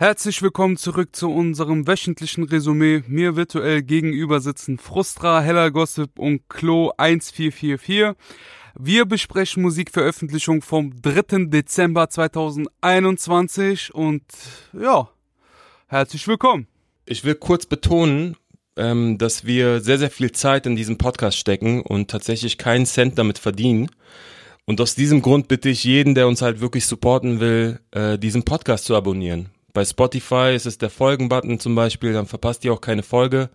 Herzlich willkommen zurück zu unserem wöchentlichen Resümee. Mir virtuell gegenüber sitzen Frustra, Heller Gossip und Klo 1444. Wir besprechen Musikveröffentlichung vom 3. Dezember 2021 und ja, herzlich willkommen. Ich will kurz betonen, ähm, dass wir sehr, sehr viel Zeit in diesen Podcast stecken und tatsächlich keinen Cent damit verdienen. Und aus diesem Grund bitte ich jeden, der uns halt wirklich supporten will, äh, diesen Podcast zu abonnieren. Bei Spotify ist es der Folgen-Button zum Beispiel, dann verpasst ihr auch keine Folge.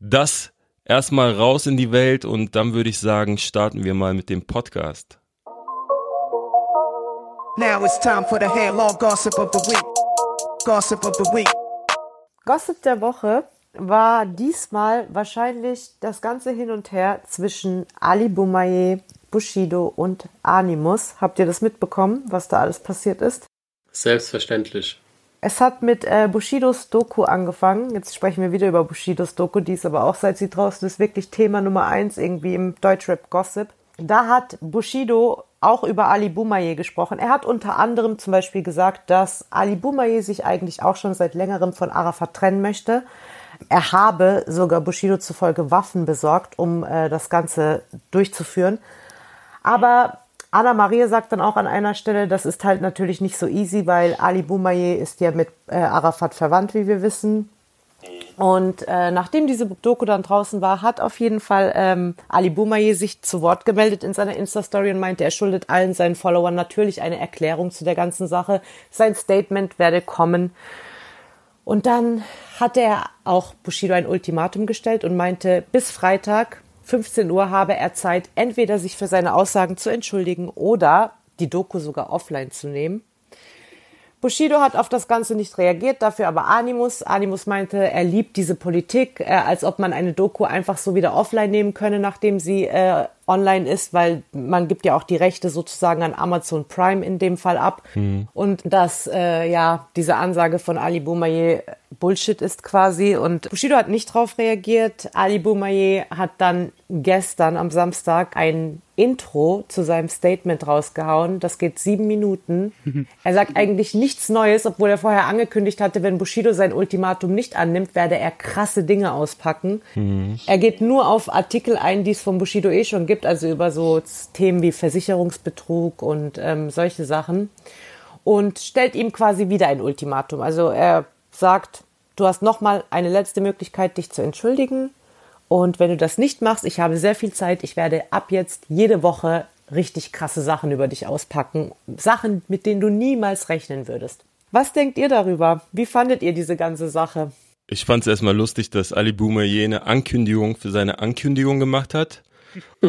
Das erstmal raus in die Welt und dann würde ich sagen, starten wir mal mit dem Podcast. Now it's time for the Hair Gossip of the Week. Gossip of the Week. Gossip der Woche war diesmal wahrscheinlich das ganze Hin und Her zwischen Ali Boumaier, Bushido und Animus. Habt ihr das mitbekommen, was da alles passiert ist? Selbstverständlich. Es hat mit äh, Bushidos Doku angefangen. Jetzt sprechen wir wieder über Bushidos Doku, die ist aber auch seit sie draußen ist wirklich Thema Nummer eins irgendwie im Deutschrap Gossip. Da hat Bushido auch über Ali Boumaier gesprochen. Er hat unter anderem zum Beispiel gesagt, dass Ali Boumaier sich eigentlich auch schon seit längerem von Arafat trennen möchte. Er habe sogar Bushido zufolge Waffen besorgt, um äh, das Ganze durchzuführen. Aber Anna Maria sagt dann auch an einer Stelle, das ist halt natürlich nicht so easy, weil Ali Boumaier ist ja mit äh, Arafat verwandt, wie wir wissen. Und äh, nachdem diese Doku dann draußen war, hat auf jeden Fall ähm, Ali Boumaier sich zu Wort gemeldet in seiner Insta-Story und meinte, er schuldet allen seinen Followern natürlich eine Erklärung zu der ganzen Sache. Sein Statement werde kommen. Und dann hat er auch Bushido ein Ultimatum gestellt und meinte, bis Freitag 15 Uhr habe er Zeit, entweder sich für seine Aussagen zu entschuldigen oder die Doku sogar offline zu nehmen. Bushido hat auf das Ganze nicht reagiert, dafür aber Animus. Animus meinte, er liebt diese Politik, äh, als ob man eine Doku einfach so wieder offline nehmen könne, nachdem sie äh, online ist, weil man gibt ja auch die Rechte sozusagen an Amazon Prime in dem Fall ab. Mhm. Und dass äh, ja diese Ansage von Ali Boumaier Bullshit ist quasi. Und Bushido hat nicht drauf reagiert. Ali Boumaier hat dann gestern am Samstag ein Intro zu seinem Statement rausgehauen. Das geht sieben Minuten. Er sagt eigentlich nichts Neues, obwohl er vorher angekündigt hatte, wenn Bushido sein Ultimatum nicht annimmt, werde er krasse Dinge auspacken. Mhm. Er geht nur auf Artikel ein, die es von Bushido eh schon gibt, also über so Themen wie Versicherungsbetrug und ähm, solche Sachen. Und stellt ihm quasi wieder ein Ultimatum. Also er sagt, du hast nochmal eine letzte Möglichkeit, dich zu entschuldigen. Und wenn du das nicht machst, ich habe sehr viel Zeit, ich werde ab jetzt jede Woche richtig krasse Sachen über dich auspacken. Sachen, mit denen du niemals rechnen würdest. Was denkt ihr darüber? Wie fandet ihr diese ganze Sache? Ich fand es erstmal lustig, dass Ali Boomer jene Ankündigung für seine Ankündigung gemacht hat.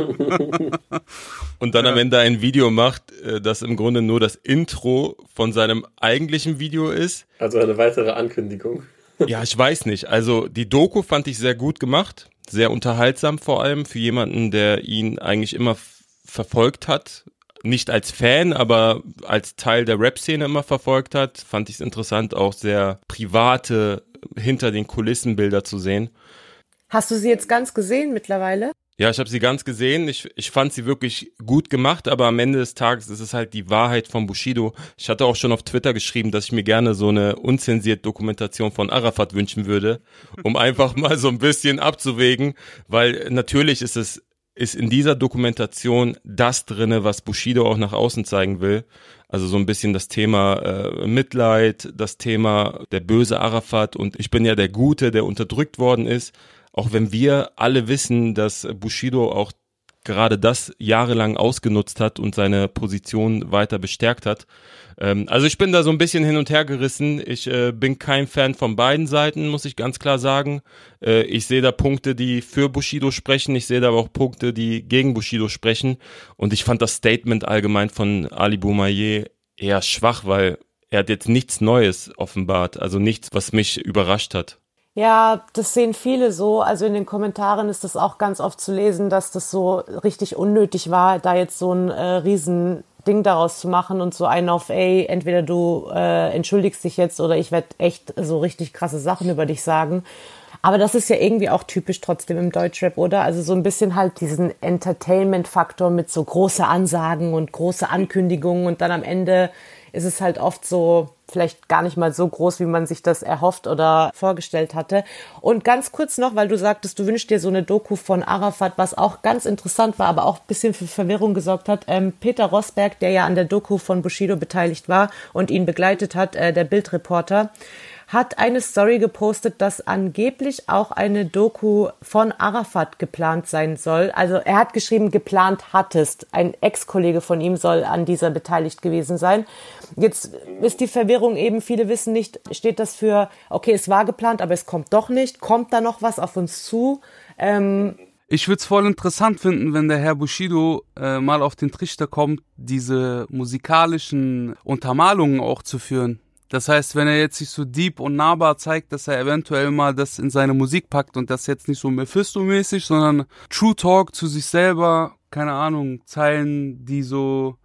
und dann ja. am Ende ein Video macht, äh, das im Grunde nur das Intro von seinem eigentlichen Video ist. Also eine weitere Ankündigung. ja, ich weiß nicht. Also die Doku fand ich sehr gut gemacht, sehr unterhaltsam vor allem für jemanden, der ihn eigentlich immer verfolgt hat. Nicht als Fan, aber als Teil der Rap-Szene immer verfolgt hat, fand ich es interessant, auch sehr private hinter den Kulissen Bilder zu sehen. Hast du sie jetzt ganz gesehen mittlerweile? Ja, ich habe sie ganz gesehen. Ich, ich fand sie wirklich gut gemacht, aber am Ende des Tages ist es halt die Wahrheit von Bushido. Ich hatte auch schon auf Twitter geschrieben, dass ich mir gerne so eine unzensierte Dokumentation von Arafat wünschen würde, um einfach mal so ein bisschen abzuwägen, weil natürlich ist es ist in dieser Dokumentation das drinne, was Bushido auch nach außen zeigen will. Also so ein bisschen das Thema äh, Mitleid, das Thema der böse Arafat und ich bin ja der Gute, der unterdrückt worden ist. Auch wenn wir alle wissen, dass Bushido auch gerade das jahrelang ausgenutzt hat und seine Position weiter bestärkt hat. Ähm, also ich bin da so ein bisschen hin und her gerissen. Ich äh, bin kein Fan von beiden Seiten, muss ich ganz klar sagen. Äh, ich sehe da Punkte, die für Bushido sprechen. Ich sehe da aber auch Punkte, die gegen Bushido sprechen. Und ich fand das Statement allgemein von Ali Boumaier eher schwach, weil er hat jetzt nichts Neues offenbart. Also nichts, was mich überrascht hat. Ja, das sehen viele so. Also in den Kommentaren ist das auch ganz oft zu lesen, dass das so richtig unnötig war, da jetzt so ein äh, riesen daraus zu machen und so einen auf, ey, entweder du äh, entschuldigst dich jetzt oder ich werde echt so richtig krasse Sachen über dich sagen. Aber das ist ja irgendwie auch typisch trotzdem im Deutschrap, oder? Also so ein bisschen halt diesen Entertainment-Faktor mit so große Ansagen und große Ankündigungen und dann am Ende ist es halt oft so, vielleicht gar nicht mal so groß, wie man sich das erhofft oder vorgestellt hatte. Und ganz kurz noch, weil du sagtest, du wünschst dir so eine Doku von Arafat, was auch ganz interessant war, aber auch ein bisschen für Verwirrung gesorgt hat. Ähm, Peter Rosberg, der ja an der Doku von Bushido beteiligt war und ihn begleitet hat, äh, der Bildreporter, hat eine Story gepostet, dass angeblich auch eine Doku von Arafat geplant sein soll. Also er hat geschrieben, geplant hattest. Ein Ex-Kollege von ihm soll an dieser beteiligt gewesen sein. Jetzt ist die Verwirrung eben, viele wissen nicht, steht das für, okay, es war geplant, aber es kommt doch nicht. Kommt da noch was auf uns zu? Ähm, ich würde es voll interessant finden, wenn der Herr Bushido äh, mal auf den Trichter kommt, diese musikalischen Untermalungen auch zu führen. Das heißt, wenn er jetzt sich so deep und nahbar zeigt, dass er eventuell mal das in seine Musik packt und das jetzt nicht so Mephisto-mäßig, sondern True Talk zu sich selber, keine Ahnung, Zeilen, die so,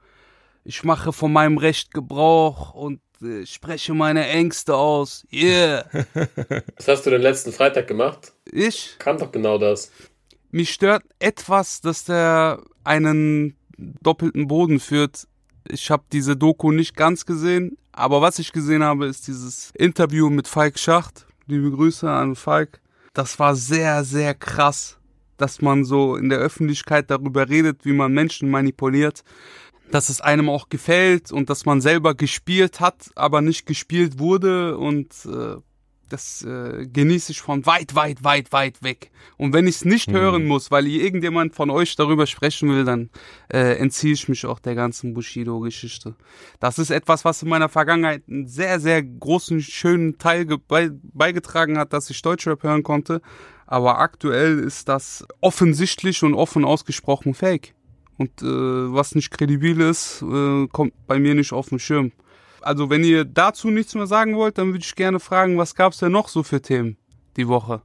ich mache von meinem Recht Gebrauch und äh, spreche meine Ängste aus. Yeah. Was hast du den letzten Freitag gemacht? Ich? Kam doch genau das. Mich stört etwas, dass der einen doppelten Boden führt. Ich habe diese Doku nicht ganz gesehen, aber was ich gesehen habe, ist dieses Interview mit Falk Schacht. Liebe Grüße an Falk. Das war sehr, sehr krass, dass man so in der Öffentlichkeit darüber redet, wie man Menschen manipuliert. Dass es einem auch gefällt und dass man selber gespielt hat, aber nicht gespielt wurde und äh, das äh, genieße ich von weit, weit, weit, weit weg. Und wenn ich es nicht mhm. hören muss, weil irgendjemand von euch darüber sprechen will, dann äh, entziehe ich mich auch der ganzen Bushido-Geschichte. Das ist etwas, was in meiner Vergangenheit einen sehr, sehr großen, schönen Teil be beigetragen hat, dass ich Deutschrap hören konnte. Aber aktuell ist das offensichtlich und offen ausgesprochen fake. Und äh, was nicht kredibil ist, äh, kommt bei mir nicht auf den Schirm. Also wenn ihr dazu nichts mehr sagen wollt, dann würde ich gerne fragen, was gab es denn noch so für Themen die Woche?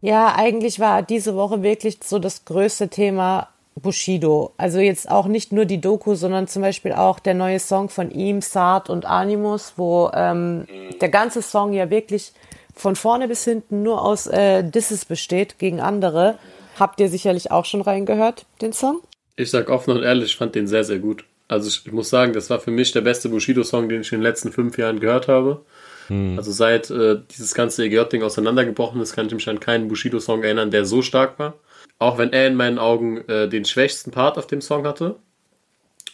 Ja, eigentlich war diese Woche wirklich so das größte Thema Bushido. Also jetzt auch nicht nur die Doku, sondern zum Beispiel auch der neue Song von ihm, Saad und Animus, wo ähm, der ganze Song ja wirklich von vorne bis hinten nur aus äh, Disses besteht gegen andere. Habt ihr sicherlich auch schon reingehört, den Song? Ich sag offen und ehrlich, ich fand den sehr, sehr gut. Also ich muss sagen, das war für mich der beste Bushido-Song, den ich in den letzten fünf Jahren gehört habe. Hm. Also seit äh, dieses ganze EGJ-Ding auseinandergebrochen ist, kann ich mich an keinen Bushido-Song erinnern, der so stark war. Auch wenn er in meinen Augen äh, den schwächsten Part auf dem Song hatte.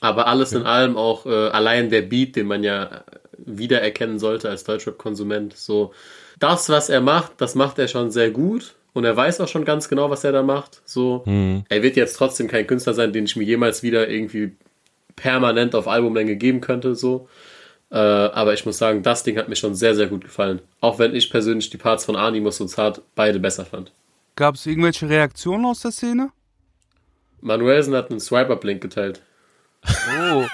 Aber alles ja. in allem auch äh, allein der Beat, den man ja wiedererkennen sollte als Deutschrap-Konsument. So, das, was er macht, das macht er schon sehr gut. Und er weiß auch schon ganz genau, was er da macht. So, hm. er wird jetzt trotzdem kein Künstler sein, den ich mir jemals wieder irgendwie permanent auf Albumlänge geben könnte, so. Äh, aber ich muss sagen, das Ding hat mir schon sehr, sehr gut gefallen. Auch wenn ich persönlich die Parts von Animus und Zart beide besser fand. Gab es irgendwelche Reaktionen aus der Szene? Manuelsen hat einen Swipe-Up-Link geteilt. Oh.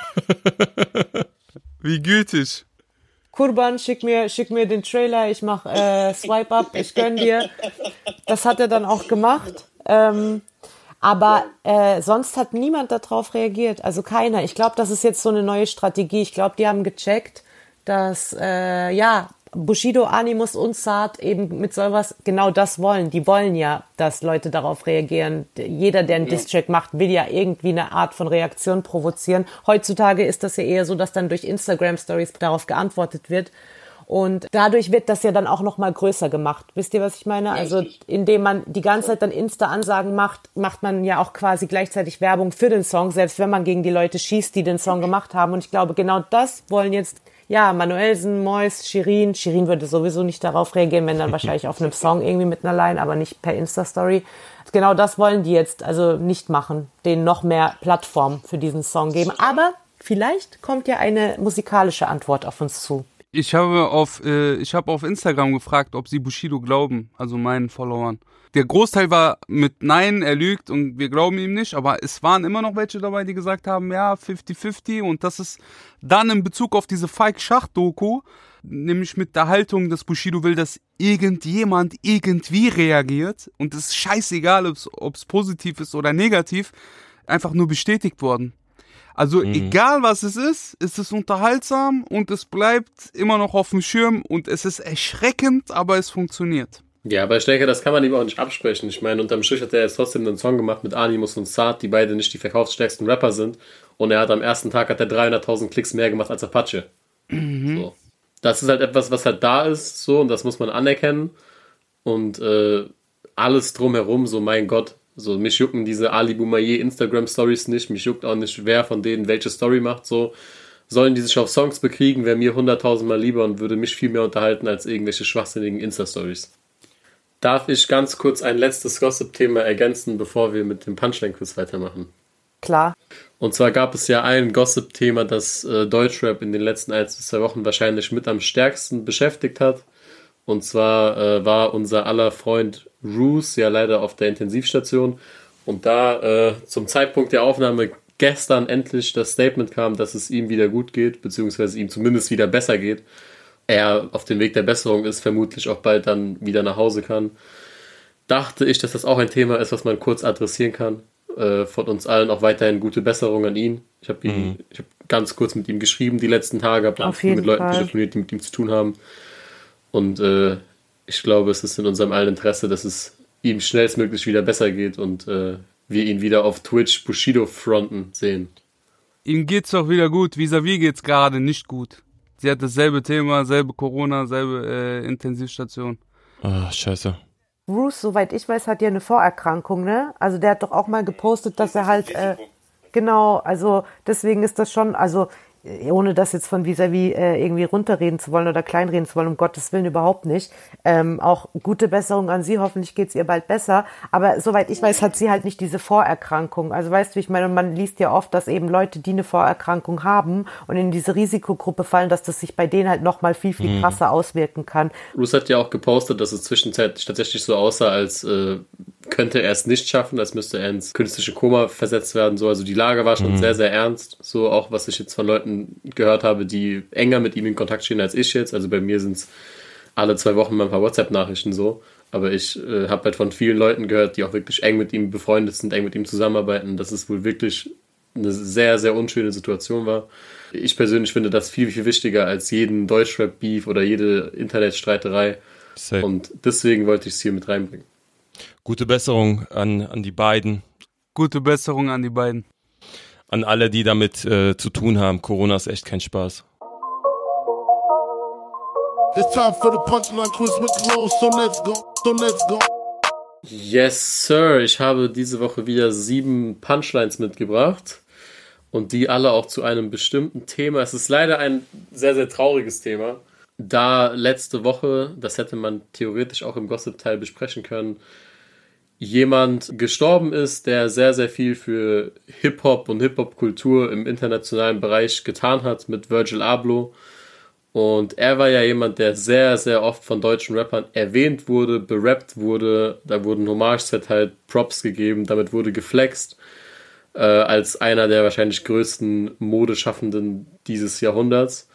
Wie gütig. Kurban, schick mir, schick mir den Trailer, ich mach äh, Swipe-Up, ich gönn dir. Das hat er dann auch gemacht. Ähm, aber äh, sonst hat niemand darauf reagiert, also keiner. Ich glaube, das ist jetzt so eine neue Strategie. Ich glaube, die haben gecheckt, dass äh, ja Bushido, Animus und Saad eben mit sowas genau das wollen. Die wollen ja, dass Leute darauf reagieren. Jeder, der einen ja. Distrack macht, will ja irgendwie eine Art von Reaktion provozieren. Heutzutage ist das ja eher so, dass dann durch Instagram Stories darauf geantwortet wird. Und dadurch wird das ja dann auch noch mal größer gemacht. Wisst ihr, was ich meine? Also indem man die ganze Zeit dann Insta-Ansagen macht, macht man ja auch quasi gleichzeitig Werbung für den Song, selbst wenn man gegen die Leute schießt, die den Song gemacht haben. Und ich glaube, genau das wollen jetzt ja, Manuelsen, Mois, Shirin. Shirin würde sowieso nicht darauf reagieren, wenn dann wahrscheinlich auf einem Song irgendwie mit einer Line, aber nicht per Insta-Story. Genau das wollen die jetzt also nicht machen, denen noch mehr Plattform für diesen Song geben. Aber vielleicht kommt ja eine musikalische Antwort auf uns zu. Ich habe auf, äh, ich habe auf Instagram gefragt, ob sie Bushido glauben, also meinen Followern. Der Großteil war mit Nein, er lügt und wir glauben ihm nicht, aber es waren immer noch welche dabei, die gesagt haben, ja, 50-50 und das ist dann in Bezug auf diese Falk Schach-Doku, nämlich mit der Haltung, dass Bushido will, dass irgendjemand irgendwie reagiert und es ist scheißegal, ob es positiv ist oder negativ, einfach nur bestätigt worden. Also mhm. egal was es ist, ist es unterhaltsam und es bleibt immer noch auf dem Schirm und es ist erschreckend, aber es funktioniert. Ja, aber ich denke, das kann man ihm auch nicht absprechen. Ich meine, unterm Strich hat er jetzt trotzdem einen Song gemacht mit Animus und Saad, die beide nicht die verkaufsstärksten Rapper sind. Und er hat am ersten Tag hat er 300.000 Klicks mehr gemacht als Apache. Mhm. So. Das ist halt etwas, was halt da ist, so, und das muss man anerkennen. Und äh, alles drumherum, so mein Gott, so mich jucken diese Ali Boumaier Instagram Stories nicht, mich juckt auch nicht, wer von denen welche Story macht, so. Sollen die sich auf Songs bekriegen, wäre mir hunderttausendmal lieber und würde mich viel mehr unterhalten als irgendwelche schwachsinnigen Insta-Stories. Darf ich ganz kurz ein letztes Gossip-Thema ergänzen, bevor wir mit dem Punchline-Quiz weitermachen? Klar. Und zwar gab es ja ein Gossip-Thema, das äh, Deutschrap in den letzten ein bis zwei Wochen wahrscheinlich mit am stärksten beschäftigt hat. Und zwar äh, war unser aller Freund Roos ja leider auf der Intensivstation. Und da äh, zum Zeitpunkt der Aufnahme gestern endlich das Statement kam, dass es ihm wieder gut geht, beziehungsweise ihm zumindest wieder besser geht. Er auf dem Weg der Besserung ist, vermutlich auch bald dann wieder nach Hause kann. Dachte ich, dass das auch ein Thema ist, was man kurz adressieren kann äh, von uns allen auch weiterhin gute Besserung an ihn. Ich habe mhm. hab ganz kurz mit ihm geschrieben die letzten Tage, habe mit Leuten telefoniert, die mit ihm zu tun haben. Und äh, ich glaube, es ist in unserem allen Interesse, dass es ihm schnellstmöglich wieder besser geht und äh, wir ihn wieder auf Twitch Bushido fronten sehen. Ihm geht's doch wieder gut. Vis-à-vis geht's gerade nicht gut. Sie hat dasselbe Thema, selbe Corona, selbe äh, Intensivstation. Ah, scheiße. Bruce, soweit ich weiß, hat ja eine Vorerkrankung, ne? Also der hat doch auch mal gepostet, dass er halt äh, genau, also deswegen ist das schon, also ohne das jetzt von vis-à-vis -vis, äh, irgendwie runterreden zu wollen oder kleinreden zu wollen, um Gottes Willen überhaupt nicht. Ähm, auch gute Besserung an sie, hoffentlich geht's ihr bald besser. Aber soweit ich weiß, hat sie halt nicht diese Vorerkrankung. Also weißt du, ich meine, man liest ja oft, dass eben Leute, die eine Vorerkrankung haben und in diese Risikogruppe fallen, dass das sich bei denen halt nochmal viel, viel mhm. krasser mhm. auswirken kann. Bruce hat ja auch gepostet, dass es zwischenzeitlich tatsächlich so aussah, als äh, könnte er es nicht schaffen, als müsste er ins künstliche Koma versetzt werden. So, also die Lage war schon mhm. sehr, sehr ernst. So auch, was ich jetzt von Leuten gehört habe, die enger mit ihm in Kontakt stehen als ich jetzt. Also bei mir sind es alle zwei Wochen mal ein paar WhatsApp-Nachrichten so. Aber ich äh, habe halt von vielen Leuten gehört, die auch wirklich eng mit ihm befreundet sind, eng mit ihm zusammenarbeiten, dass es wohl wirklich eine sehr, sehr unschöne Situation war. Ich persönlich finde das viel, viel wichtiger als jeden Deutschrap-Beef oder jede Internetstreiterei. Safe. Und deswegen wollte ich es hier mit reinbringen. Gute Besserung an, an die beiden. Gute Besserung an die beiden. An alle, die damit äh, zu tun haben. Corona ist echt kein Spaß. It's time for the punchline quiz with Flo, so let's go, so let's go. Yes, Sir. Ich habe diese Woche wieder sieben Punchlines mitgebracht. Und die alle auch zu einem bestimmten Thema. Es ist leider ein sehr, sehr trauriges Thema. Da letzte Woche, das hätte man theoretisch auch im Gossip-Teil besprechen können, jemand gestorben ist, der sehr, sehr viel für Hip-Hop und Hip-Hop-Kultur im internationalen Bereich getan hat mit Virgil Abloh. Und er war ja jemand, der sehr, sehr oft von deutschen Rappern erwähnt wurde, berappt wurde. Da wurden Hommage-Set halt Props gegeben, damit wurde geflext äh, als einer der wahrscheinlich größten Modeschaffenden dieses Jahrhunderts.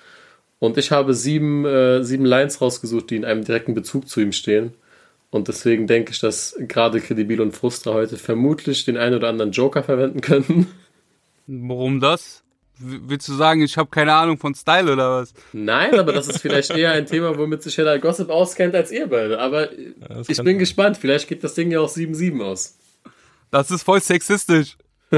Und ich habe sieben, äh, sieben Lines rausgesucht, die in einem direkten Bezug zu ihm stehen. Und deswegen denke ich, dass gerade Credibil und Frustra heute vermutlich den einen oder anderen Joker verwenden könnten. Warum das? Willst du sagen, ich habe keine Ahnung von Style oder was? Nein, aber das ist vielleicht eher ein Thema, womit sich Heller Gossip auskennt als ihr beide. Aber ja, ich bin gespannt. Vielleicht geht das Ding ja auch 7-7 aus. Das ist voll sexistisch.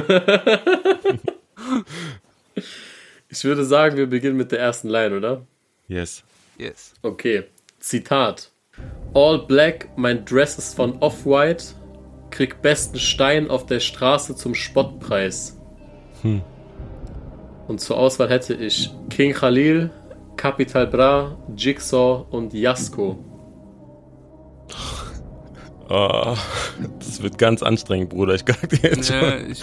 ich würde sagen, wir beginnen mit der ersten Line, oder? Yes. Yes. Okay. Zitat. All Black, mein Dress ist von Off-White, krieg besten Stein auf der Straße zum Spottpreis. Hm. Und zur Auswahl hätte ich King Khalil, Capital Bra, Jigsaw und Yasko. Oh, das wird ganz anstrengend, Bruder. Ich ja, ich,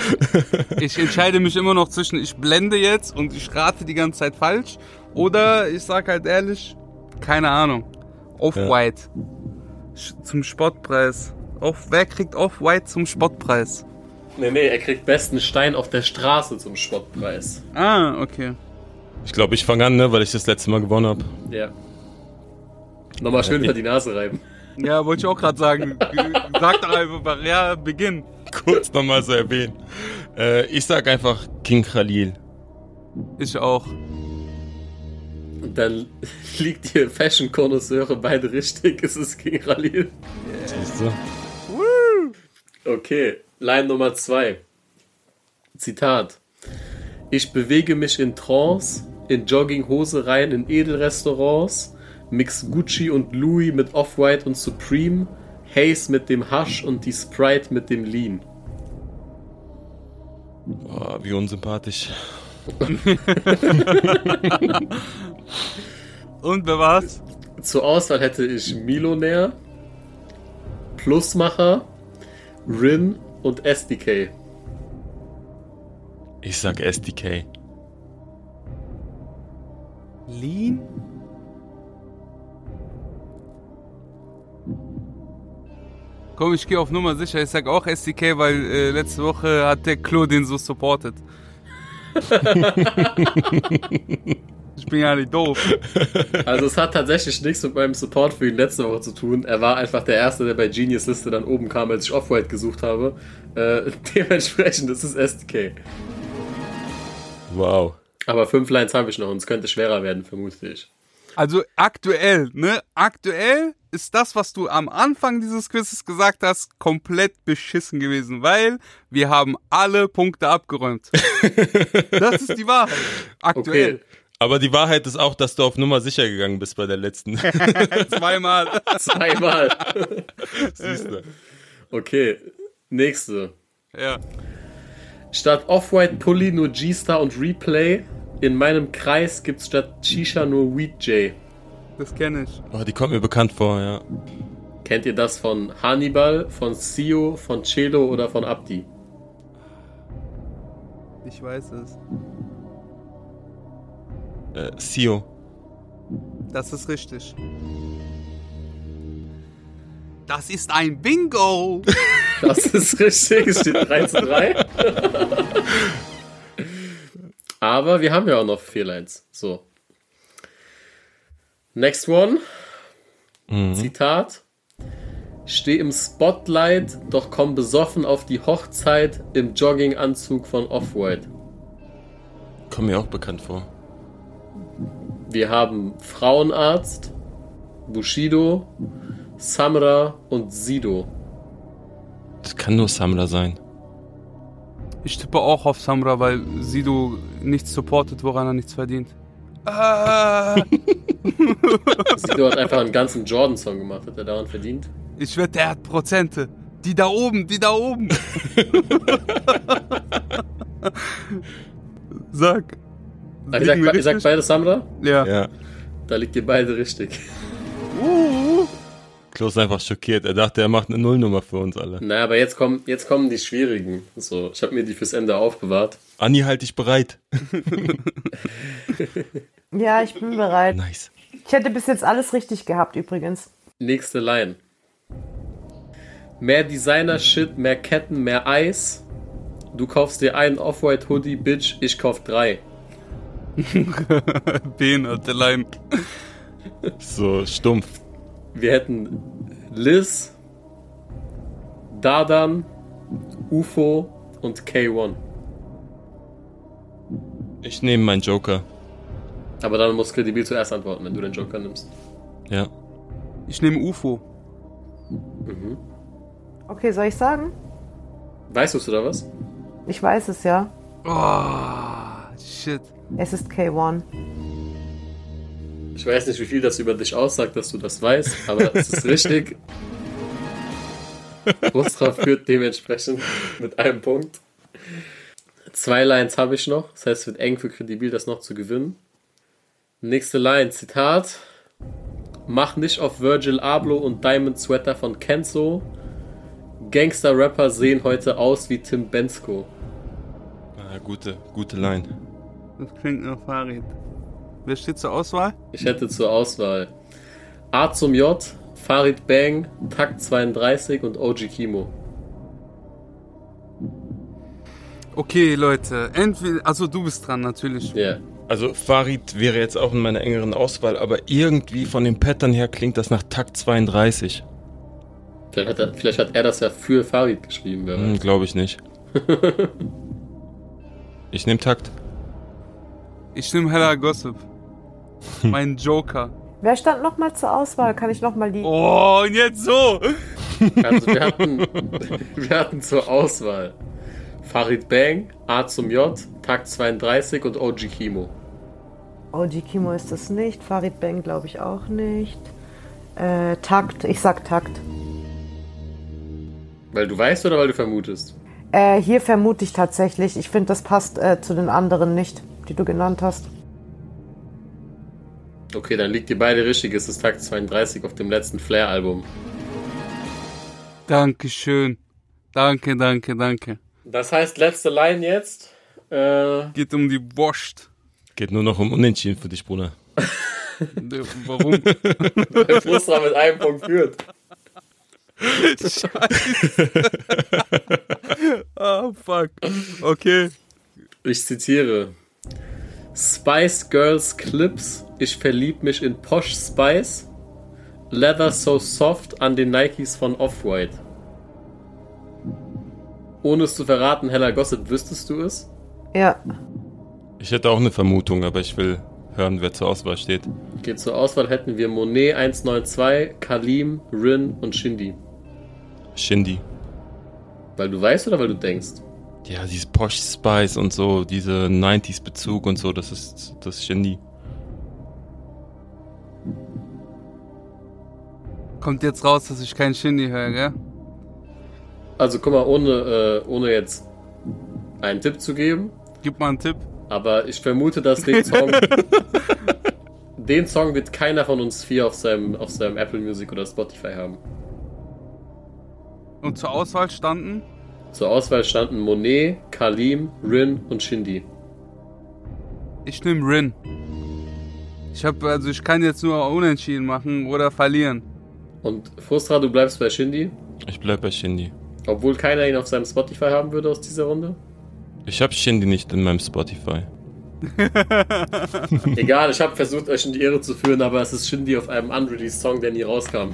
ich, entscheide mich immer noch zwischen, ich blende jetzt und ich rate die ganze Zeit falsch. Oder ich sag halt ehrlich, keine Ahnung. Off-White. Ja. Zum Spottpreis. Off, wer kriegt Off-White zum Spottpreis? Nee, nee, er kriegt besten Stein auf der Straße zum Spottpreis. Ah, okay. Ich glaube, ich fange an, ne, weil ich das letzte Mal gewonnen habe. Ja. Nochmal schön über die Nase reiben. Ja, wollte ich auch gerade sagen. sag doch einfach, ja, beginn. Kurz nochmal so erwähnen. Äh, ich sag einfach King Khalil. Ich auch. Und dann liegt ihr Fashion-Konnoisseure beide richtig. Es ist King Khalil. Du? Okay, Line Nummer zwei. Zitat. Ich bewege mich in Trance, in Jogginghose rein in Edelrestaurants, mix Gucci und Louis mit Off-White und Supreme, Haze mit dem Hash und die Sprite mit dem Lean. Boah, wie unsympathisch. Und wer war's? Zur Auswahl hätte ich Milonär, Plusmacher, Rin und SDK. Ich sag SDK. Lean? Komm, ich gehe auf Nummer sicher. Ich sag auch SDK, weil äh, letzte Woche hat der Klo den so supportet. ich bin ja nicht doof. Also es hat tatsächlich nichts mit meinem Support für ihn letzte Woche zu tun. Er war einfach der Erste, der bei Genius Liste dann oben kam, als ich Off-White gesucht habe. Äh, dementsprechend ist es SDK. Wow. Aber fünf Lines habe ich noch und es könnte schwerer werden, vermute ich. Also aktuell, ne? Aktuell ist das, was du am Anfang dieses Quizzes gesagt hast, komplett beschissen gewesen, weil wir haben alle Punkte abgeräumt. das ist die Wahrheit. Aktuell. Okay, Aber die Wahrheit ist auch, dass du auf Nummer sicher gegangen bist bei der letzten. Zweimal. zweimal. Siehst du. Okay, nächste. ja. Statt Off-White Pulli nur G-Star und Replay. In meinem Kreis gibt's statt Shisha nur Weed J. Das kenne ich. Oh, die kommt mir bekannt vor, ja. Kennt ihr das von Hannibal, von Sio, von Celo oder von Abdi? Ich weiß es. Äh, Sio. Das ist richtig. Das ist ein Bingo. Das ist richtig, es steht 3 zu 3. Aber wir haben ja auch noch vier Lines. So. Next one. Zitat. Steh im Spotlight, doch komm besoffen auf die Hochzeit im Jogginganzug von Off-White. Kommt mir auch bekannt vor. Wir haben Frauenarzt, Bushido, Samra und Sido. Das kann nur Samra sein. Ich tippe auch auf Samra, weil Sido nichts supportet, woran er nichts verdient. Ah, Sido hat einfach einen ganzen Jordan-Song gemacht. Hat er daran verdient? ich wette, er hat Prozente. Die da oben, die da oben. Sag. Ah, ihr, sagt, Liegen wir ihr sagt richtig? beide Samra? Ja. Ja. Da liegt ihr beide richtig. Uh, Klo ist einfach schockiert. Er dachte, er macht eine Nullnummer für uns alle. Naja, aber jetzt kommen, jetzt kommen die schwierigen. So, ich habe mir die fürs Ende aufbewahrt. Anni, halt dich bereit. Ja, ich bin bereit. Nice. Ich hätte bis jetzt alles richtig gehabt übrigens. Nächste Line. Mehr Designer-Shit, mehr Ketten, mehr Eis. Du kaufst dir einen Off-White Hoodie, Bitch, ich kauf drei. behinderte Line. So stumpf. Wir hätten Liz, Dadan, UFO und K1. Ich nehme meinen Joker. Aber dann muss Credibil zuerst antworten, wenn du den Joker nimmst. Ja. Ich nehme UFO. Okay, soll ich sagen? Weißt du es oder was? Ich weiß es ja. Oh, shit. Es ist K1. Ich weiß nicht, wie viel das über dich aussagt, dass du das weißt, aber es ist richtig. Rustra führt dementsprechend mit einem Punkt. Zwei Lines habe ich noch, das heißt, es wird eng für Credibil, das noch zu gewinnen. Nächste Line, Zitat. Mach nicht auf Virgil Abloh und Diamond Sweater von Kenzo. Gangster-Rapper sehen heute aus wie Tim Bensko. Ah, gute, gute Line. Das klingt nach Farid. Wer steht zur Auswahl? Ich hätte zur Auswahl A zum J, Farid Bang, Takt 32 und OG Kimo. Okay, Leute. Entweder, also du bist dran, natürlich. Ja. Also Farid wäre jetzt auch in meiner engeren Auswahl, aber irgendwie von dem Pattern her klingt das nach Takt 32. Vielleicht hat, er, vielleicht hat er das ja für Farid geschrieben. Hm, Glaube ich nicht. ich nehme Takt. Ich nehme Hella Gossip. mein Joker. Wer stand nochmal zur Auswahl? Kann ich nochmal die. Oh, und jetzt so. Also wir hatten, wir hatten zur Auswahl Farid Bang, A zum J, Takt 32 und OG Kimo. OG Kimo ist das nicht. Farid Bang glaube ich auch nicht. Äh, Takt, ich sag Takt. Weil du weißt oder weil du vermutest? Äh, hier vermute ich tatsächlich. Ich finde, das passt äh, zu den anderen nicht, die du genannt hast. Okay, dann liegt ihr beide richtig. Es ist Takt 32 auf dem letzten Flair-Album. Dankeschön. Danke, danke, danke. Das heißt, letzte Line jetzt. Äh, Geht um die Wurst. Geht nur noch um Unentschieden für dich, Bruder. Warum? weil Frustra mit einem Punkt führt. Ah, fuck. Okay. Ich zitiere. Spice Girls Clips, ich verlieb mich in Posh Spice. Leather so soft an den Nikes von Off-White. Ohne es zu verraten, Heller Gossip, wüsstest du es? Ja. Ich hätte auch eine Vermutung, aber ich will hören, wer zur Auswahl steht. Okay, zur Auswahl hätten wir Monet 192, Kalim, Rin und Shindy. Shindy. Weil du weißt oder weil du denkst? Ja, dieses Posh Spice und so, diese 90s Bezug und so, das ist das Shindy. Kommt jetzt raus, dass ich kein Shindy höre, gell? Also guck mal, ohne, äh, ohne jetzt einen Tipp zu geben, Gib mal einen Tipp. aber ich vermute, dass den Song, den Song wird keiner von uns vier auf seinem, auf seinem Apple Music oder Spotify haben. Und zur Auswahl standen? Zur Auswahl standen Monet, Kalim, Rin und Shindy. Ich nehme Rin. Ich hab, also ich kann jetzt nur unentschieden machen oder verlieren. Und Frustra, du bleibst bei Shindy, Ich bleib bei Shindy. obwohl keiner ihn auf seinem Spotify haben würde aus dieser Runde. Ich habe Shindy nicht in meinem Spotify. Egal, ich habe versucht, euch in die Irre zu führen, aber es ist Shindy auf einem unreleased Song, der nie rauskam.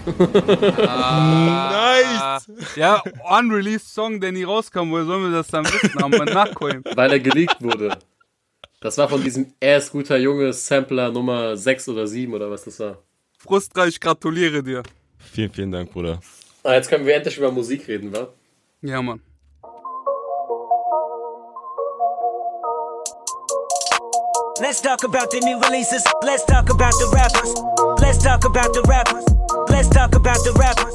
nice! Ja, unreleased Song, der nie rauskam. Woher sollen wir das dann wissen? Haben wir nachgucken. weil er geleakt wurde. Das war von diesem Er ist guter Junge Sampler Nummer 6 oder 7 oder was das war. Frustra, ich gratuliere dir. Vielen, vielen Dank, Bruder. Ah, jetzt können wir endlich über Musik reden, wa? Ja, Mann. Let's talk about the new releases. Let's talk about the rappers. Let's talk about the rappers. Let's talk about the rappers.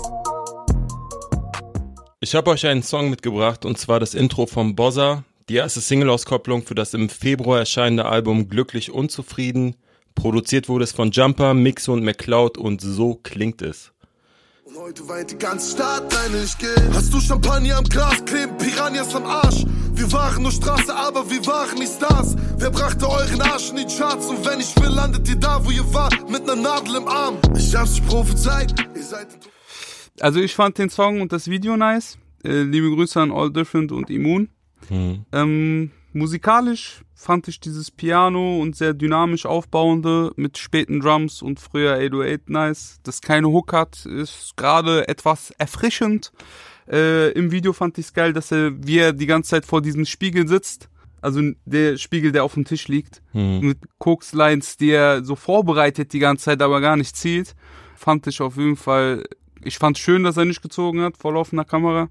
Ich habe euch einen Song mitgebracht und zwar das Intro vom Bozza, die erste Single-Auskopplung für das im Februar erscheinende Album Glücklich Unzufrieden. Produziert wurde es von Jumper, Mixo und McCloud und so klingt es. Und heute weint die ganze Stadt deine ich geh. Hast du Champagner am Glas, kleben Piranhas am Arsch. Wir waren nur Straße, aber wir waren nicht Stars. Wer brachte euren Arsch in die Charts? Und wenn ich will, landet ihr da, wo ihr wart, mit ner Nadel im Arm. Ich hab's euch prophezeit, ihr seid... Also ich fand den Song und das Video nice. Äh, liebe Grüße an All Different und Immun. Hm. Ähm, musikalisch fand ich dieses Piano und sehr dynamisch aufbauende mit späten Drums und früher 808 nice. Das keine Hook hat, ist gerade etwas erfrischend. Äh, Im Video fand ich es geil, dass er, wie er die ganze Zeit vor diesem Spiegel sitzt. Also der Spiegel, der auf dem Tisch liegt. Hm. Mit Koks-Lines, die er so vorbereitet die ganze Zeit, aber gar nicht zielt. Fand ich auf jeden Fall, ich fand schön, dass er nicht gezogen hat vor laufender Kamera.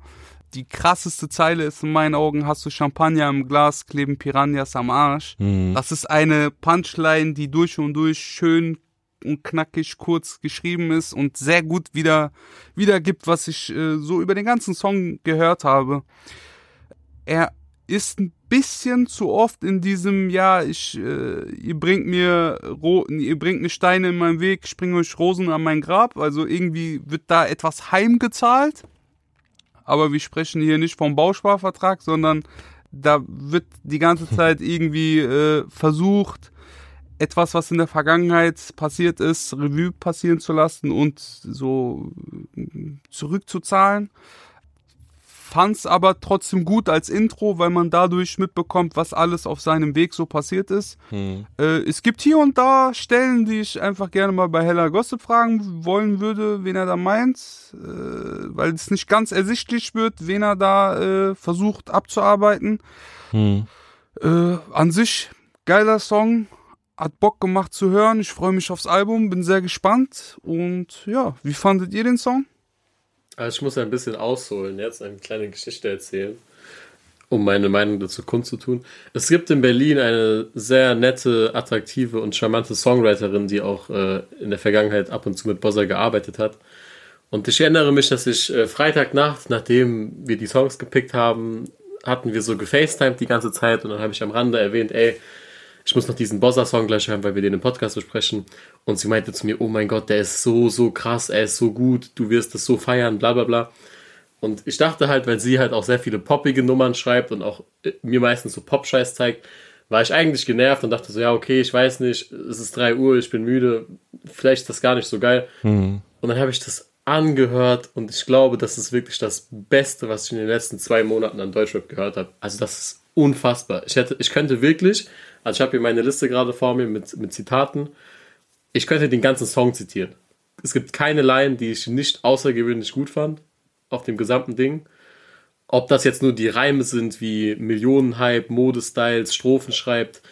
Die krasseste Zeile ist in meinen Augen, hast du Champagner im Glas, kleben Piranhas am Arsch. Hm. Das ist eine Punchline, die durch und durch schön und knackig kurz geschrieben ist und sehr gut wieder wiedergibt, was ich äh, so über den ganzen Song gehört habe. Er ist ein bisschen zu oft in diesem, ja, ich, äh, ihr bringt mir, Ro ihr bringt mir Steine in meinen Weg, ich bringe euch Rosen an mein Grab. Also irgendwie wird da etwas heimgezahlt. Aber wir sprechen hier nicht vom Bausparvertrag, sondern da wird die ganze Zeit irgendwie äh, versucht, etwas, was in der Vergangenheit passiert ist, Revue passieren zu lassen und so äh, zurückzuzahlen. Fand's aber trotzdem gut als Intro, weil man dadurch mitbekommt, was alles auf seinem Weg so passiert ist. Hm. Äh, es gibt hier und da Stellen, die ich einfach gerne mal bei Hella Gossip fragen wollen würde, wen er da meint, äh, weil es nicht ganz ersichtlich wird, wen er da äh, versucht abzuarbeiten. Hm. Äh, an sich geiler Song, hat Bock gemacht zu hören. Ich freue mich aufs Album, bin sehr gespannt. Und ja, wie fandet ihr den Song? Also ich muss ein bisschen ausholen, jetzt eine kleine Geschichte erzählen. um meine Meinung dazu kundzutun. Es gibt in Berlin eine sehr nette, attraktive und charmante Songwriterin, die auch äh, in der Vergangenheit ab und zu mit Bossa gearbeitet hat. Und ich erinnere mich, dass ich äh, Freitagnacht, nachdem wir die Songs gepickt haben, hatten wir so gefacetimed die ganze Zeit und dann habe ich am Rande erwähnt, ey, ich muss noch diesen Bossa-Song gleich hören, weil wir den im Podcast besprechen. Und sie meinte zu mir, oh mein Gott, der ist so, so krass, er ist so gut, du wirst das so feiern, bla bla bla. Und ich dachte halt, weil sie halt auch sehr viele poppige Nummern schreibt und auch äh, mir meistens so Pop-Scheiß zeigt, war ich eigentlich genervt und dachte so, ja, okay, ich weiß nicht, es ist 3 Uhr, ich bin müde, vielleicht ist das gar nicht so geil. Mhm. Und dann habe ich das angehört und ich glaube, das ist wirklich das Beste, was ich in den letzten zwei Monaten an Deutschrap gehört habe. Also das ist unfassbar. Ich, hätte, ich könnte wirklich, also ich habe hier meine Liste gerade vor mir mit, mit Zitaten, ich könnte den ganzen Song zitieren. Es gibt keine Line, die ich nicht außergewöhnlich gut fand auf dem gesamten Ding. Ob das jetzt nur die Reime sind wie Millionenhype, Modestyles, Strophen schreibt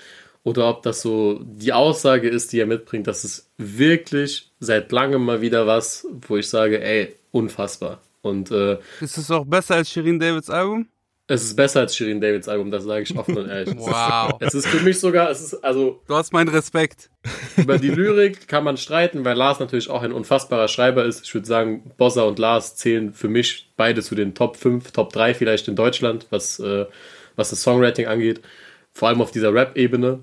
oder ob das so die Aussage ist, die er mitbringt, das ist wirklich seit langem mal wieder was, wo ich sage, ey, unfassbar. Und äh, ist es auch besser als Shirin Davids Album? Es ist besser als Shirin Davids Album, das sage ich offen und ehrlich. wow. Es ist für mich sogar, es ist also. Du hast meinen Respekt. Über die Lyrik kann man streiten, weil Lars natürlich auch ein unfassbarer Schreiber ist. Ich würde sagen, Bossa und Lars zählen für mich beide zu den Top 5, Top 3 vielleicht in Deutschland, was, äh, was das Songwriting angeht. Vor allem auf dieser Rap-Ebene.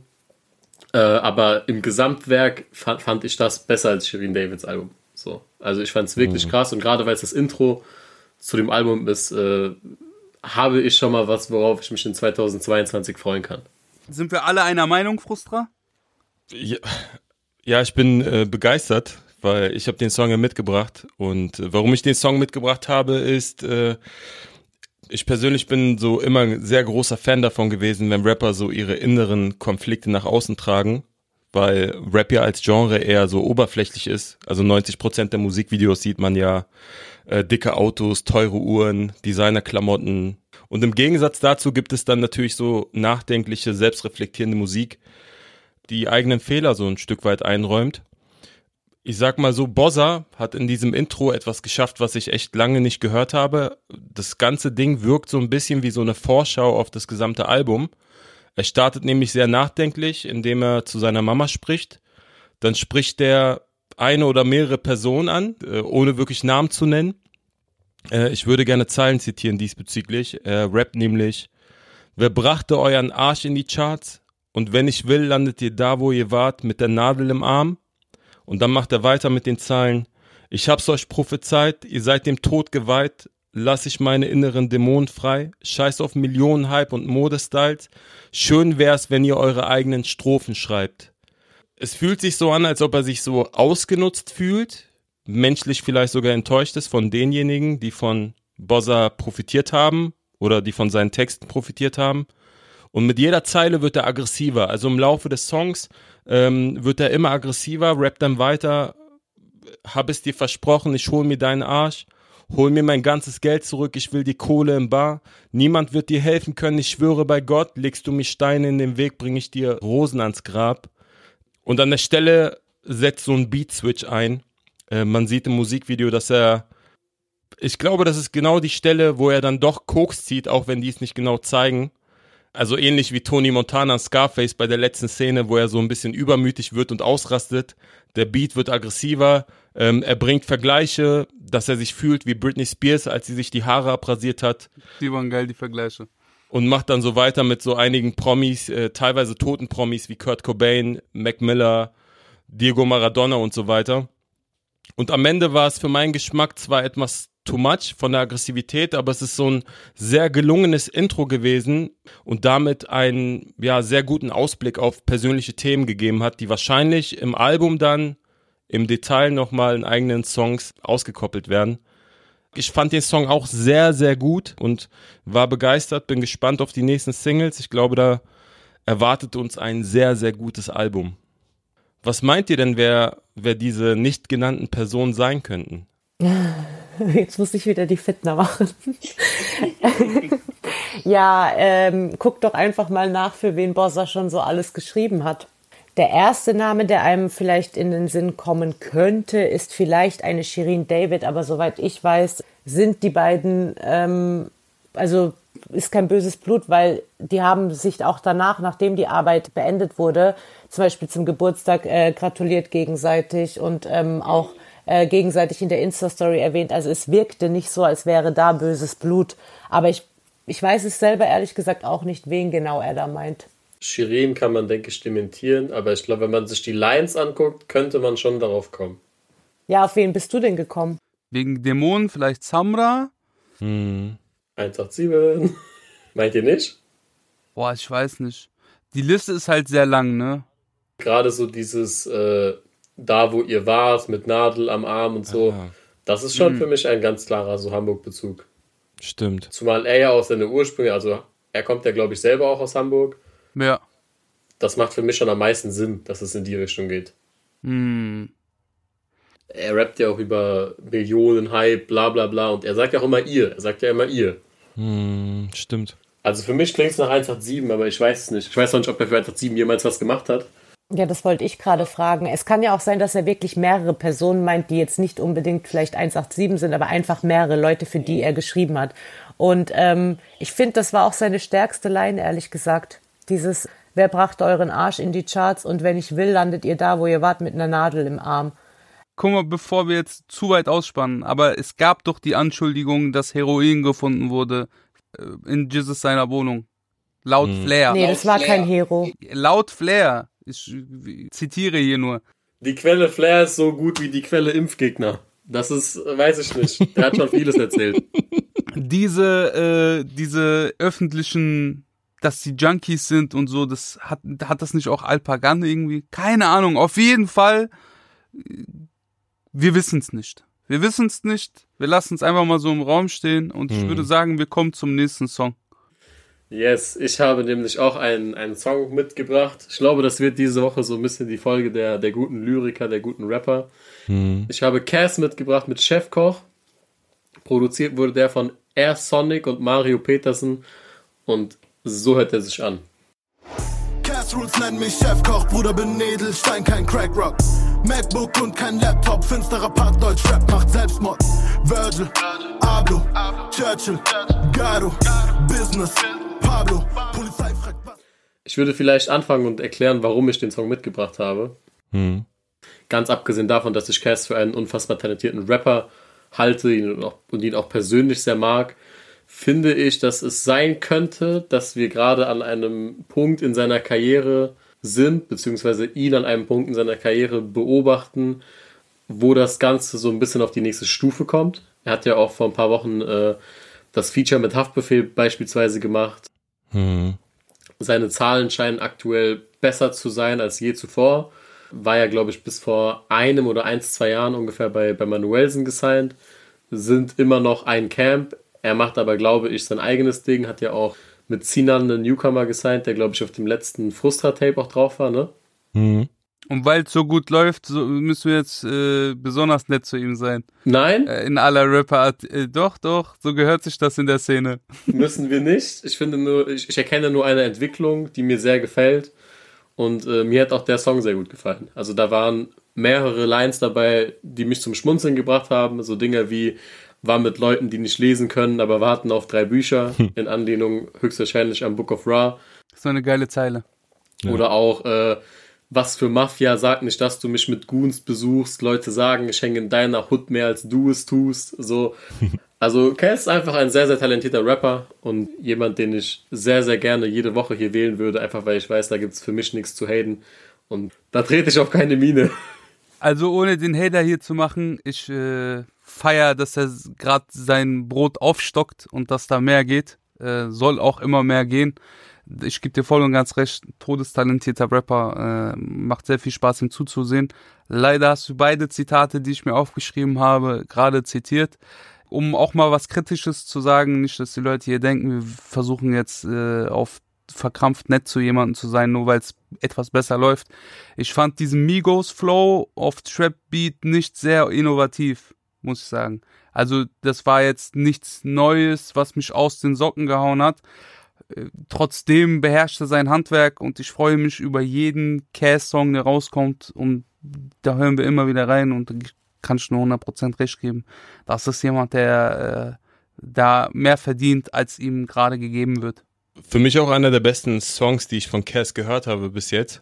Äh, aber im Gesamtwerk fand, fand, ich das besser als Shirin Davids Album. So. Also ich fand es wirklich mhm. krass und gerade weil es das Intro zu dem Album ist, äh, habe ich schon mal was, worauf ich mich in 2022 freuen kann. Sind wir alle einer Meinung, Frustra? Ja, ja ich bin äh, begeistert, weil ich habe den Song ja mitgebracht und äh, warum ich den Song mitgebracht habe, ist, äh, ich persönlich bin so immer ein sehr großer Fan davon gewesen, wenn Rapper so ihre inneren Konflikte nach außen tragen, weil Rap ja als Genre eher so oberflächlich ist. Also 90 Prozent der Musikvideos sieht man ja äh, dicke Autos, teure Uhren, Designerklamotten. Und im Gegensatz dazu gibt es dann natürlich so nachdenkliche, selbstreflektierende Musik, die eigenen Fehler so ein Stück weit einräumt. Ich sag mal so, Bossa hat in diesem Intro etwas geschafft, was ich echt lange nicht gehört habe. Das ganze Ding wirkt so ein bisschen wie so eine Vorschau auf das gesamte Album. Er startet nämlich sehr nachdenklich, indem er zu seiner Mama spricht. Dann spricht er eine oder mehrere Personen an, äh, ohne wirklich Namen zu nennen. Äh, ich würde gerne Zeilen zitieren diesbezüglich. Er rappt nämlich, wer brachte euren Arsch in die Charts? Und wenn ich will, landet ihr da, wo ihr wart, mit der Nadel im Arm? Und dann macht er weiter mit den Zeilen, ich hab's euch prophezeit, ihr seid dem Tod geweiht, lass ich meine inneren Dämonen frei, scheiß auf Millionenhype und Modestyles, schön wär's, wenn ihr eure eigenen Strophen schreibt es fühlt sich so an, als ob er sich so ausgenutzt fühlt, menschlich vielleicht sogar enttäuscht ist von denjenigen, die von Bossa profitiert haben oder die von seinen Texten profitiert haben. Und mit jeder Zeile wird er aggressiver. Also im Laufe des Songs ähm, wird er immer aggressiver, rappt dann weiter, hab es dir versprochen, ich hol mir deinen Arsch, hol mir mein ganzes Geld zurück, ich will die Kohle im Bar, niemand wird dir helfen können, ich schwöre bei Gott, legst du mich Steine in den Weg, bring ich dir Rosen ans Grab. Und an der Stelle setzt so ein Beat-Switch ein. Äh, man sieht im Musikvideo, dass er, ich glaube, das ist genau die Stelle, wo er dann doch Koks zieht, auch wenn die es nicht genau zeigen. Also ähnlich wie Tony Montana Scarface bei der letzten Szene, wo er so ein bisschen übermütig wird und ausrastet. Der Beat wird aggressiver. Ähm, er bringt Vergleiche, dass er sich fühlt wie Britney Spears, als sie sich die Haare abrasiert hat. Die waren geil, die Vergleiche und macht dann so weiter mit so einigen Promis, äh, teilweise toten Promis wie Kurt Cobain, Mac Miller, Diego Maradona und so weiter. Und am Ende war es für meinen Geschmack zwar etwas too much von der Aggressivität, aber es ist so ein sehr gelungenes Intro gewesen und damit einen ja sehr guten Ausblick auf persönliche Themen gegeben hat, die wahrscheinlich im Album dann im Detail nochmal in eigenen Songs ausgekoppelt werden. Ich fand den Song auch sehr, sehr gut und war begeistert, bin gespannt auf die nächsten Singles. Ich glaube, da erwartet uns ein sehr, sehr gutes Album. Was meint ihr denn, wer, wer diese nicht genannten Personen sein könnten? Jetzt muss ich wieder die Fitner machen. ja, ähm, guck doch einfach mal nach, für wen Bossa schon so alles geschrieben hat. Der erste Name, der einem vielleicht in den Sinn kommen könnte, ist vielleicht eine Shirin David, aber soweit ich weiß, sind die beiden, ähm, also ist kein böses Blut, weil die haben sich auch danach, nachdem die Arbeit beendet wurde, zum Beispiel zum Geburtstag äh, gratuliert gegenseitig und ähm, auch äh, gegenseitig in der Insta-Story erwähnt. Also es wirkte nicht so, als wäre da böses Blut. Aber ich, ich weiß es selber ehrlich gesagt auch nicht, wen genau er da meint. Shirin kann man, denke ich, dementieren, aber ich glaube, wenn man sich die Lines anguckt, könnte man schon darauf kommen. Ja, auf wen bist du denn gekommen? Wegen Dämonen vielleicht Samra? Hm. 187. Meint ihr nicht? Boah, ich weiß nicht. Die Liste ist halt sehr lang, ne? Gerade so dieses äh, da, wo ihr wart, mit Nadel am Arm und so. Ah, Das ist schon Mhm. für mich ein ganz klarer so Hamburg-Bezug. stimmt. Zumal er ja auch seine Ursprünge, also er kommt ja, glaube ich, selber auch aus Hamburg. Ja. Das macht für mich schon am meisten Sinn, dass es in die Richtung geht. Hm. Er rappt ja auch über Millionen, Hype, bla bla bla. Und er sagt ja auch immer ihr. Er sagt ja immer ihr. Hm, stimmt. Also für mich klingt es nach 187, aber ich weiß es nicht. Ich weiß noch nicht, ob er für 187 jemals was gemacht hat. Ja, das wollte ich gerade fragen. Es kann ja auch sein, dass er wirklich mehrere Personen meint, die jetzt nicht unbedingt vielleicht 187 sind, aber einfach mehrere Leute, für die er geschrieben hat. Und ähm, ich finde, das war auch seine stärkste Line, ehrlich gesagt. Dieses, wer brachte euren Arsch in die Charts und wenn ich will, landet ihr da, wo ihr wart, mit einer Nadel im Arm. Guck mal, bevor wir jetzt zu weit ausspannen, aber es gab doch die Anschuldigung, dass Heroin gefunden wurde äh, in Jesus seiner Wohnung. Laut Flair. Nee, das war kein Hero. Laut Flair. Ich zitiere hier nur. Die Quelle Flair ist so gut wie die Quelle Impfgegner. Das ist, weiß ich nicht. Der hat schon vieles erzählt. Diese, äh, diese öffentlichen, dass die Junkies sind und so, das hat, hat das nicht auch Alpagan irgendwie? Keine Ahnung. Auf jeden Fall, äh, wir wissen es nicht. Wir wissen es nicht. Wir lassen es einfach mal so im Raum stehen und ich würde sagen, wir kommen zum nächsten Song. Yes, ich habe nämlich auch einen, einen Song mitgebracht. Ich glaube, das wird diese Woche so ein bisschen die Folge der, der guten Lyriker, der guten Rapper. Ich habe Cass mitgebracht mit Chefkoch. Produziert wurde der von Air Sonic und Mario Petersen. Und so hört er sich an. Cass Rules nennen mich Chefkoch, Bruder bin Edelstein, kein Crackrock. MacBook und kein Laptop, finsterer Part Deutsch Rap macht Selbstmord. Virgil, Ablo, Churchill, Garo, Business, Pablo, Polizei fragt was. Ich würde vielleicht anfangen und erklären, warum ich den Song mitgebracht habe. Hm. Ganz abgesehen davon, dass ich Cass für einen unfassbar talentierten Rapper halte ihn auch, und ihn auch persönlich sehr mag, finde ich, dass es sein könnte, dass wir gerade an einem Punkt in seiner Karriere sind, beziehungsweise ihn an einem Punkt in seiner Karriere beobachten, wo das Ganze so ein bisschen auf die nächste Stufe kommt. Er hat ja auch vor ein paar Wochen äh, das Feature mit Haftbefehl beispielsweise gemacht. Hm. Seine Zahlen scheinen aktuell besser zu sein als je zuvor. War ja, glaube ich, bis vor einem oder eins, zwei Jahren ungefähr bei, bei Manuelsen gesigned. Sind immer noch ein Camp. Er macht aber, glaube ich, sein eigenes Ding. Hat ja auch mit Sinan einen Newcomer gesigned, der, glaube ich, auf dem letzten Frustra-Tape auch drauf war, ne? Hm. Und weil es so gut läuft, so müssen wir jetzt äh, besonders nett zu ihm sein. Nein, Äh, in aller Rapper. Äh, doch, doch, so gehört sich das in der Szene. müssen wir nicht. Ich finde nur, ich, ich erkenne nur eine Entwicklung, die mir sehr gefällt. Und äh, mir hat auch der Song sehr gut gefallen. Also da waren mehrere Lines dabei, die mich zum Schmunzeln gebracht haben. So Dinge wie war mit Leuten, die nicht lesen können, aber warten auf drei Bücher, in Anlehnung höchstwahrscheinlich am Book of Ra. Das ist so eine geile Zeile. Oder auch, äh, was für Mafia, sag nicht, dass du mich mit Goons besuchst. Leute sagen, ich hänge in deiner Hut mehr als du es tust. So. Also, Cass ist einfach ein sehr, sehr talentierter Rapper und jemand, den ich sehr, sehr gerne jede Woche hier wählen würde, einfach weil ich weiß, da gibt es für mich nichts zu haten. Und da trete ich auf keine Mine. Also ohne den Hater hier zu machen, ich äh, feier, dass er gerade sein Brot aufstockt und dass da mehr geht. Äh, soll auch immer mehr gehen. Ich gebe dir voll und ganz recht, todestalentierter Rapper, äh, macht sehr viel Spaß ihm zuzusehen. Leider hast du beide Zitate, die ich mir aufgeschrieben habe, gerade zitiert. Um auch mal was Kritisches zu sagen, nicht, dass die Leute hier denken, wir versuchen jetzt äh, auf verkrampft nett zu jemandem zu sein, nur weil es etwas besser läuft. Ich fand diesen Migos Flow auf Trap Beat nicht sehr innovativ, muss ich sagen. Also das war jetzt nichts Neues, was mich aus den Socken gehauen hat. Äh, Trotzdem beherrscht er sein Handwerk und ich freue mich über jeden Cass-Song, der rauskommt und da hören wir immer wieder rein und kann ich nur 100% recht geben. Das ist jemand, der äh, da mehr verdient, als ihm gerade gegeben wird. Für mich auch einer der besten Songs, die ich von Cass gehört habe bis jetzt.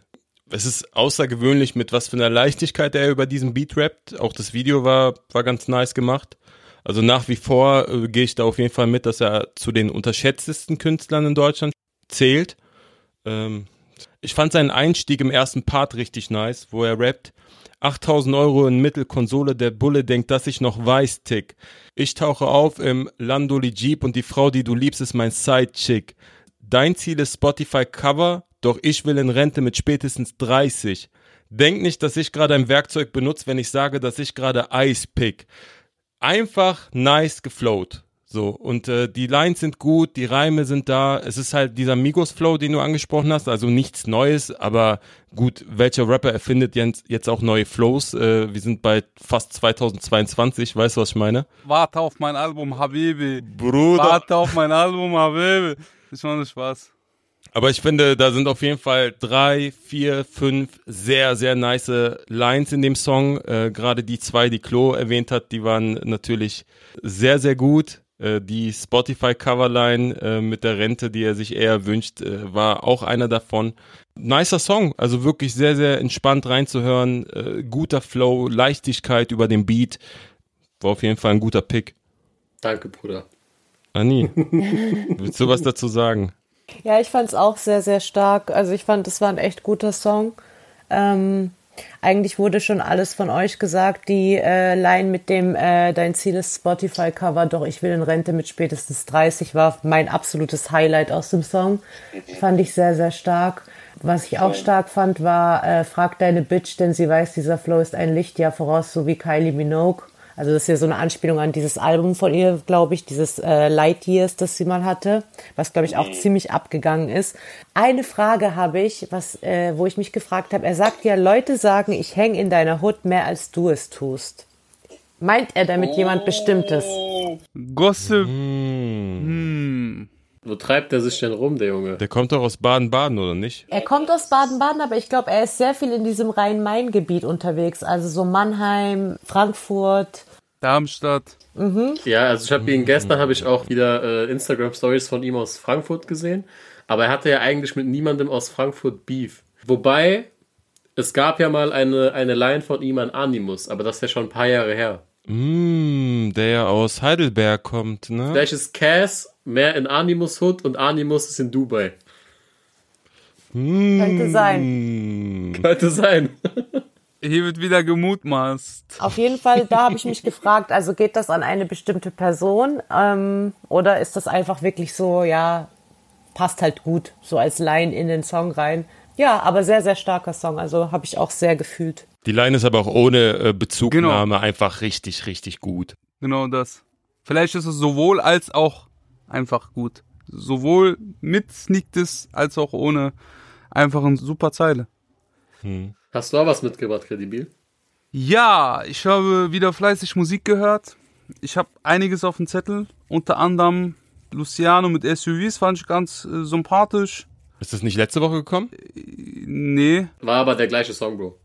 Es ist außergewöhnlich, mit was für einer Leichtigkeit er über diesen Beat rappt. Auch das Video war, war ganz nice gemacht. Also nach wie vor äh, gehe ich da auf jeden Fall mit, dass er zu den unterschätztesten Künstlern in Deutschland zählt. Ähm, ich fand seinen Einstieg im ersten Part richtig nice, wo er rappt. 8000 Euro in Mittelkonsole, der Bulle denkt, dass ich noch weiß, Tick. Ich tauche auf im Landoli Jeep und die Frau, die du liebst, ist mein Sidechick. Dein Ziel ist Spotify Cover, doch ich will in Rente mit spätestens 30. Denk nicht, dass ich gerade ein Werkzeug benutze, wenn ich sage, dass ich gerade Eis pick. Einfach nice geflowt. So, und äh, die Lines sind gut, die Reime sind da. Es ist halt dieser Migos-Flow, den du angesprochen hast, also nichts Neues, aber gut, welcher Rapper erfindet jetzt, jetzt auch neue Flows? Äh, wir sind bei fast 2022, weißt du, was ich meine? Warte auf mein Album, Habibi. Bruder. Warte auf mein Album, Habibi. Ich mache Spaß. Aber ich finde, da sind auf jeden Fall drei, vier, fünf sehr, sehr nice Lines in dem Song. Äh, Gerade die zwei, die Klo erwähnt hat, die waren natürlich sehr, sehr gut. Äh, die Spotify-Coverline äh, mit der Rente, die er sich eher wünscht, äh, war auch einer davon. Nicer Song, also wirklich sehr, sehr entspannt reinzuhören. Äh, guter Flow, Leichtigkeit über den Beat. War auf jeden Fall ein guter Pick. Danke, Bruder. Anni, willst du was dazu sagen? Ja, ich fand es auch sehr, sehr stark. Also ich fand, es war ein echt guter Song. Ähm, eigentlich wurde schon alles von euch gesagt. Die äh, Line mit dem äh, Dein Ziel ist Spotify-Cover, doch ich will in Rente mit spätestens 30 war mein absolutes Highlight aus dem Song. Fand ich sehr, sehr stark. Was ich auch stark fand, war äh, Frag deine Bitch, denn sie weiß, dieser Flow ist ein Lichtjahr voraus, so wie Kylie Minogue. Also das ist ja so eine Anspielung an dieses Album von ihr, glaube ich, dieses äh, Light Years, das sie mal hatte, was glaube ich auch ziemlich abgegangen ist. Eine Frage habe ich, was, äh, wo ich mich gefragt habe. Er sagt ja, Leute sagen, ich hänge in deiner Hut mehr als du es tust. Meint er damit jemand Bestimmtes? Gossip. Hm. Hm. Wo treibt er sich denn rum, der Junge? Der kommt doch aus Baden-Baden, oder nicht? Er kommt aus Baden-Baden, aber ich glaube, er ist sehr viel in diesem Rhein-Main-Gebiet unterwegs. Also so Mannheim, Frankfurt. Darmstadt. Ja, also ich habe ihn gestern habe ich auch wieder äh, Instagram Stories von ihm aus Frankfurt gesehen, aber er hatte ja eigentlich mit niemandem aus Frankfurt Beef. Wobei es gab ja mal eine eine Line von ihm an Animus, aber das ist ja schon ein paar Jahre her. Mm, der ja aus Heidelberg kommt, ne? Vielleicht ist Cass mehr in Animus Hood und Animus ist in Dubai. Könnte sein. Könnte sein. Hier wird wieder gemutmaßt. Auf jeden Fall, da habe ich mich gefragt, also geht das an eine bestimmte Person ähm, oder ist das einfach wirklich so, ja, passt halt gut, so als Line in den Song rein. Ja, aber sehr, sehr starker Song, also habe ich auch sehr gefühlt. Die Line ist aber auch ohne äh, Bezugnahme einfach richtig, richtig gut. Genau das. Vielleicht ist es sowohl als auch einfach gut. Sowohl mit Sneak Diss als auch ohne einfach eine super Zeile. Hast du auch was mitgebracht, Kredibil? Ja, ich habe wieder fleißig Musik gehört. Ich habe einiges auf dem Zettel. Unter anderem Luciano mit SUVs fand ich ganz äh, sympathisch. Ist das nicht letzte Woche gekommen? Nee. War aber der gleiche Song, Bro.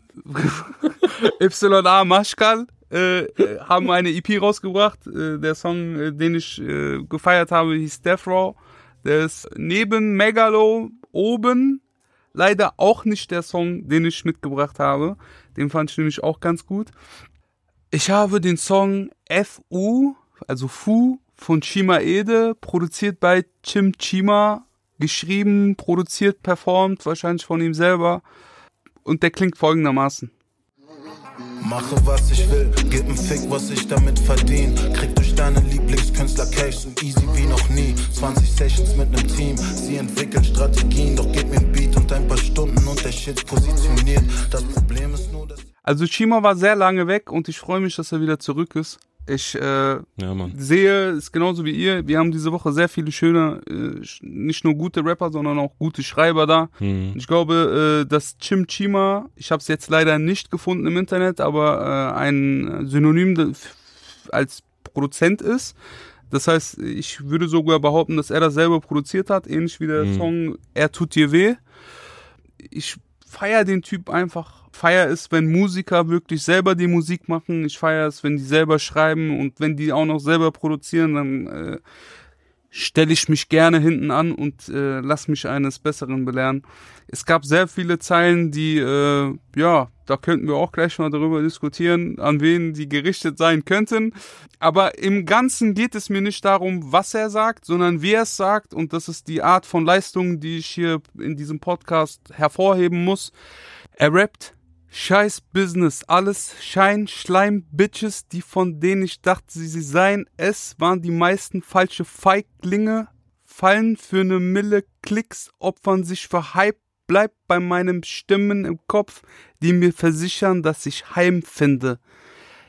YA Maschkal äh, äh, haben eine EP rausgebracht. Äh, der Song, äh, den ich äh, gefeiert habe, hieß Death Row. Der ist neben Megalo oben. Leider auch nicht der Song, den ich mitgebracht habe. Den fand ich nämlich auch ganz gut. Ich habe den Song FU, also Fu von Chima Ede, produziert bei Chim Chima, geschrieben, produziert, performt, wahrscheinlich von ihm selber. Und der klingt folgendermaßen. Mache was ich will, gib n Fick, was ich damit verdien. Krieg durch deinen Lieblingskünstler Cash so easy wie noch nie. 20 Sessions mit nem Team, sie entwickeln Strategien. Doch gib mir ein Beat und ein paar Stunden und der Shit positioniert. Das Problem ist nur, dass. Also Chima war sehr lange weg und ich freue mich, dass er wieder zurück ist. Ich äh, Ja, sehe, ist genauso wie ihr, wir haben diese Woche sehr viele schöne, äh, nicht nur gute Rapper, sondern auch gute Schreiber da. Mhm. Ich glaube, äh, dass Chim Chima, ich habe es jetzt leider nicht gefunden im Internet, aber äh, ein Synonym als Produzent ist. Das heißt, ich würde sogar behaupten, dass er das selber produziert hat, ähnlich wie der Mhm. Song Er tut dir weh. Ich feier den Typ einfach. Feier es, wenn Musiker wirklich selber die Musik machen. Ich feier es, wenn die selber schreiben und wenn die auch noch selber produzieren, dann äh, stelle ich mich gerne hinten an und äh, lass mich eines Besseren belehren. Es gab sehr viele Zeilen, die, äh, ja, da könnten wir auch gleich mal darüber diskutieren, an wen die gerichtet sein könnten. Aber im Ganzen geht es mir nicht darum, was er sagt, sondern wie er es sagt. Und das ist die Art von Leistung, die ich hier in diesem Podcast hervorheben muss. Er rappt Scheiß Business, alles Schein, Schleim, Bitches, die von denen ich dachte, sie, sie seien. Es waren die meisten falsche Feiglinge, fallen für ne Mille Klicks, opfern sich für Hype, bleibt bei meinen Stimmen im Kopf, die mir versichern, dass ich Heim finde.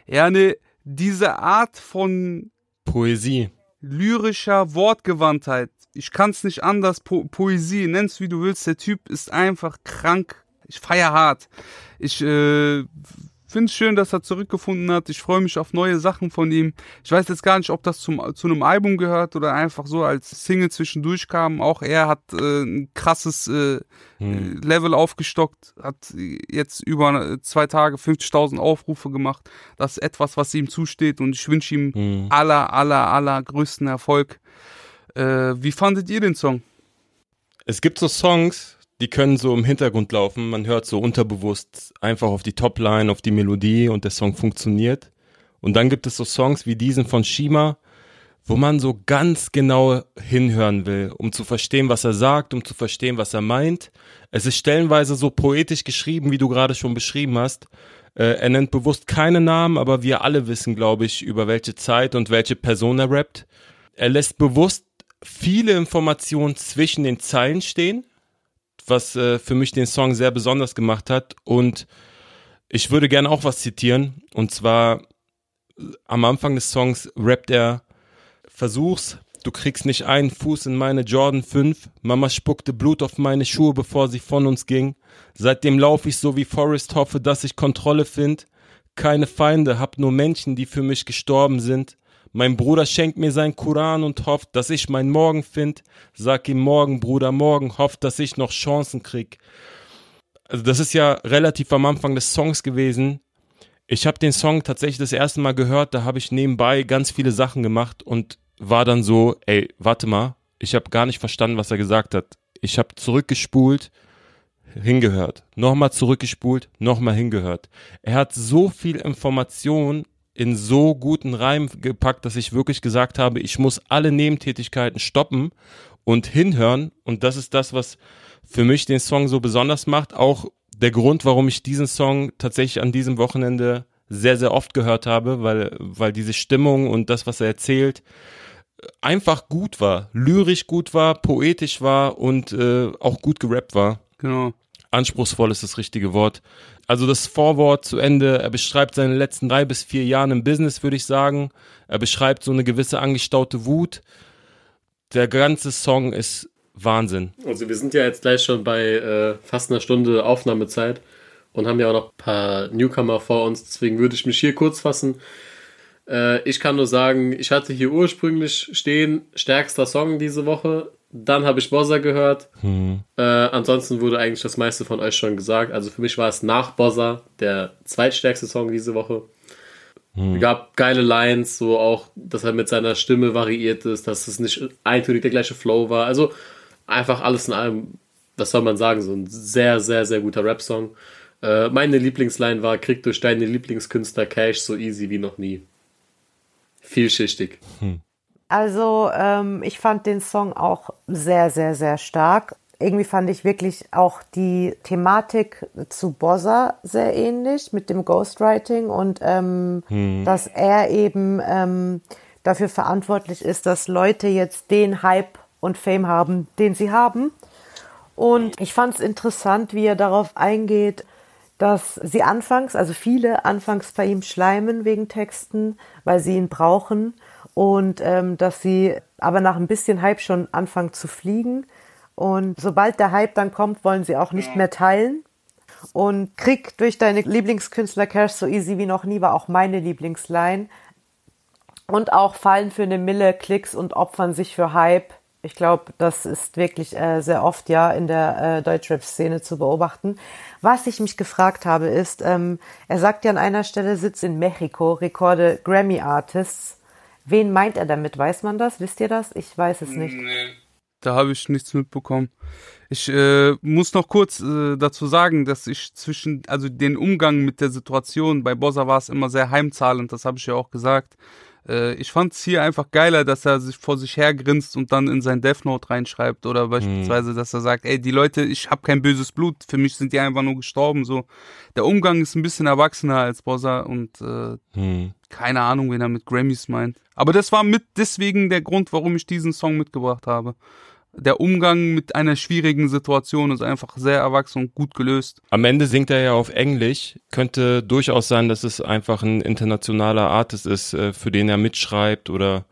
Ja, ne, diese Art von Poesie. lyrischer Wortgewandtheit. Ich kann's nicht anders. Po Poesie, nenn's wie du willst. Der Typ ist einfach krank. Ich feier hart. Ich äh, finde es schön, dass er zurückgefunden hat. Ich freue mich auf neue Sachen von ihm. Ich weiß jetzt gar nicht, ob das zum, zu einem Album gehört oder einfach so als Single zwischendurch kam. Auch er hat äh, ein krasses äh, Hm. Level aufgestockt, hat jetzt über zwei Tage 50.000 Aufrufe gemacht. Das ist etwas, was ihm zusteht und ich wünsche ihm Hm. aller, aller, aller größten Erfolg. Äh, wie fandet ihr den Song? Es gibt so Songs, die können so im Hintergrund laufen. Man hört so unterbewusst einfach auf die Topline, auf die Melodie und der Song funktioniert. Und dann gibt es so Songs wie diesen von Shima, wo man so ganz genau hinhören will, um zu verstehen, was er sagt, um zu verstehen, was er meint. Es ist stellenweise so poetisch geschrieben, wie du gerade schon beschrieben hast. Äh, er nennt bewusst keine Namen, aber wir alle wissen, glaube ich, über welche Zeit und welche Person er rappt. Er lässt bewusst viele Informationen zwischen den Zeilen stehen, was äh, für mich den Song sehr besonders gemacht hat. Und ich würde gerne auch was zitieren. Und zwar äh, am Anfang des Songs rappt er, versuch's, du kriegst nicht einen Fuß in meine Jordan 5. Mama spuckte Blut auf meine Schuhe, bevor sie von uns ging. Seitdem laufe ich so wie Forrest, hoffe, dass ich Kontrolle find. Keine Feinde, hab nur Menschen, die für mich gestorben sind. Mein Bruder schenkt mir sein Koran und hofft, dass ich mein Morgen find. Sag ihm morgen, Bruder, morgen, hofft, dass ich noch Chancen krieg. Also das ist ja relativ am Anfang des Songs gewesen. Ich habe den Song tatsächlich das erste Mal gehört, da habe ich nebenbei ganz viele Sachen gemacht und war dann so, ey, warte mal, ich habe gar nicht verstanden, was er gesagt hat. Ich habe zurückgespult, hingehört, nochmal zurückgespult, nochmal hingehört. Er hat so viel Information in so guten Reim gepackt, dass ich wirklich gesagt habe, ich muss alle Nebentätigkeiten stoppen und hinhören. Und das ist das, was für mich den Song so besonders macht. Auch der Grund, warum ich diesen Song tatsächlich an diesem Wochenende sehr, sehr oft gehört habe, weil, weil diese Stimmung und das, was er erzählt, einfach gut war, lyrisch gut war, poetisch war und äh, auch gut gerappt war. Genau. Anspruchsvoll ist das richtige Wort. Also das Vorwort zu Ende, er beschreibt seine letzten drei bis vier Jahre im Business, würde ich sagen. Er beschreibt so eine gewisse angestaute Wut. Der ganze Song ist Wahnsinn. Also wir sind ja jetzt gleich schon bei äh, fast einer Stunde Aufnahmezeit und haben ja auch noch ein paar Newcomer vor uns, deswegen würde ich mich hier kurz fassen. Äh, ich kann nur sagen, ich hatte hier ursprünglich stehen, stärkster Song diese Woche. Dann habe ich Bozza gehört. Äh, ansonsten wurde eigentlich das meiste von euch schon gesagt. Also für mich war es nach Bozza der zweitstärkste Song diese Woche. Gab geile Lines, so auch, dass er mit seiner Stimme variiert ist, dass es nicht eintönig der gleiche Flow war. Also einfach alles in allem, was soll man sagen, so ein sehr, sehr, sehr guter Rap-Song. Äh, meine Lieblingsline war, krieg durch deine Lieblingskünstler Cash so easy wie noch nie. Vielschichtig. Also ähm, ich fand den Song auch sehr, sehr, sehr stark. Irgendwie fand ich wirklich auch die Thematik zu Bozza sehr ähnlich mit dem Ghostwriting und ähm, dass er eben ähm, dafür verantwortlich ist, dass Leute jetzt den Hype und Fame haben, den sie haben. Und ich fand es interessant, wie er darauf eingeht, dass sie anfangs, also viele anfangs bei ihm schleimen wegen Texten, weil sie ihn brauchen und ähm, dass sie aber nach ein bisschen Hype schon anfangen zu fliegen. Und sobald der Hype dann kommt, wollen sie auch nicht mehr teilen. Und Krieg durch deine Lieblingskünstler Cash so easy wie noch nie war auch meine Lieblingsline. Und auch fallen für eine Mille Klicks und opfern sich für Hype. Ich glaube, das ist wirklich äh, sehr oft ja in der äh, Deutschrap-Szene zu beobachten. Was ich mich gefragt habe, ist, ähm, er sagt ja an einer Stelle, sitzt in Mexiko, Rekorde Grammy-Artists. Wen meint er damit? Weiß man das? Wisst ihr das? Ich weiß es nicht. Nee. Da habe ich nichts mitbekommen. Ich äh, muss noch kurz äh, dazu sagen, dass ich zwischen, also den Umgang mit der Situation, bei Bossa war es immer sehr heimzahlend, das habe ich ja auch gesagt. Äh, ich fand es hier einfach geiler, dass er sich vor sich hergrinst und dann in sein Death Note reinschreibt oder beispielsweise, mhm. dass er sagt, ey, die Leute, ich habe kein böses Blut, für mich sind die einfach nur gestorben. So, der Umgang ist ein bisschen erwachsener als Bossa und äh, mhm. keine Ahnung, wen er mit Grammys meint. Aber das war mit deswegen der Grund, warum ich diesen Song mitgebracht habe der Umgang mit einer schwierigen Situation ist einfach sehr erwachsen und gut gelöst. Am Ende singt er ja auf Englisch. Könnte durchaus sein, dass es einfach ein internationaler Artist ist, äh, für den er mitschreibt oder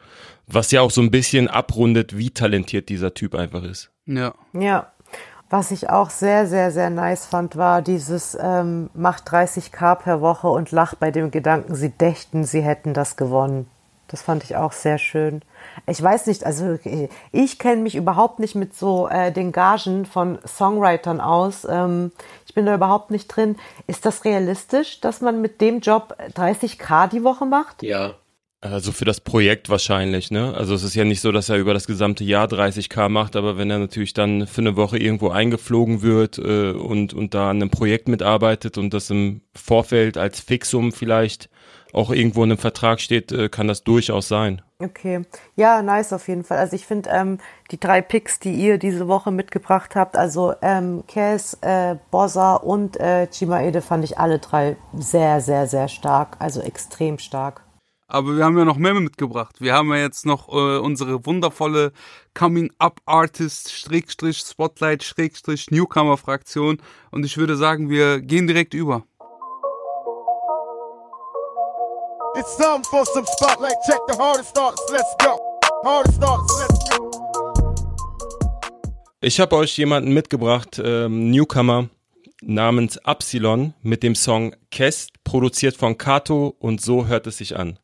was ja auch so ein bisschen abrundet, wie talentiert dieser Typ einfach ist. Ja. Ja. Was ich auch sehr, sehr, sehr nice fand, war dieses ähm, macht 30k per Woche und lacht bei dem Gedanken, sie dächten, sie hätten das gewonnen. Das fand ich auch sehr schön. Ich weiß nicht, also ich kenne mich überhaupt nicht mit so äh, den Gagen von Songwritern aus. Ähm, ich bin da überhaupt nicht drin. Ist das realistisch, dass man mit dem Job 30k die Woche macht? Ja. Also für das Projekt wahrscheinlich, ne? Also es ist ja nicht so, dass er über das gesamte Jahr 30k macht, aber wenn er natürlich dann für eine Woche irgendwo eingeflogen wird äh, und, und da an einem Projekt mitarbeitet und das im Vorfeld als Fixum vielleicht auch irgendwo in einem Vertrag steht, äh, kann das durchaus sein. Okay, ja, nice auf jeden Fall. Also ich finde ähm, die drei Picks, die ihr diese Woche mitgebracht habt, also ähm, Kes, äh, Bossa und äh, Chimaede fand ich alle drei sehr, sehr, sehr stark, also extrem stark. Aber wir haben ja noch mehr mitgebracht. Wir haben ja jetzt noch äh, unsere wundervolle Coming Up Artist Schrägstrich Spotlight Schrägstrich Newcomer Fraktion und ich würde sagen, wir gehen direkt über. It's time for some spotlight. Check the hardest artists. Let's go. Hardest artists. Let's go. Ich habe euch jemanden mitgebracht, ähm, Newcomer namens Absilon mit dem Song Kest, produziert von Kato und so hört es sich an.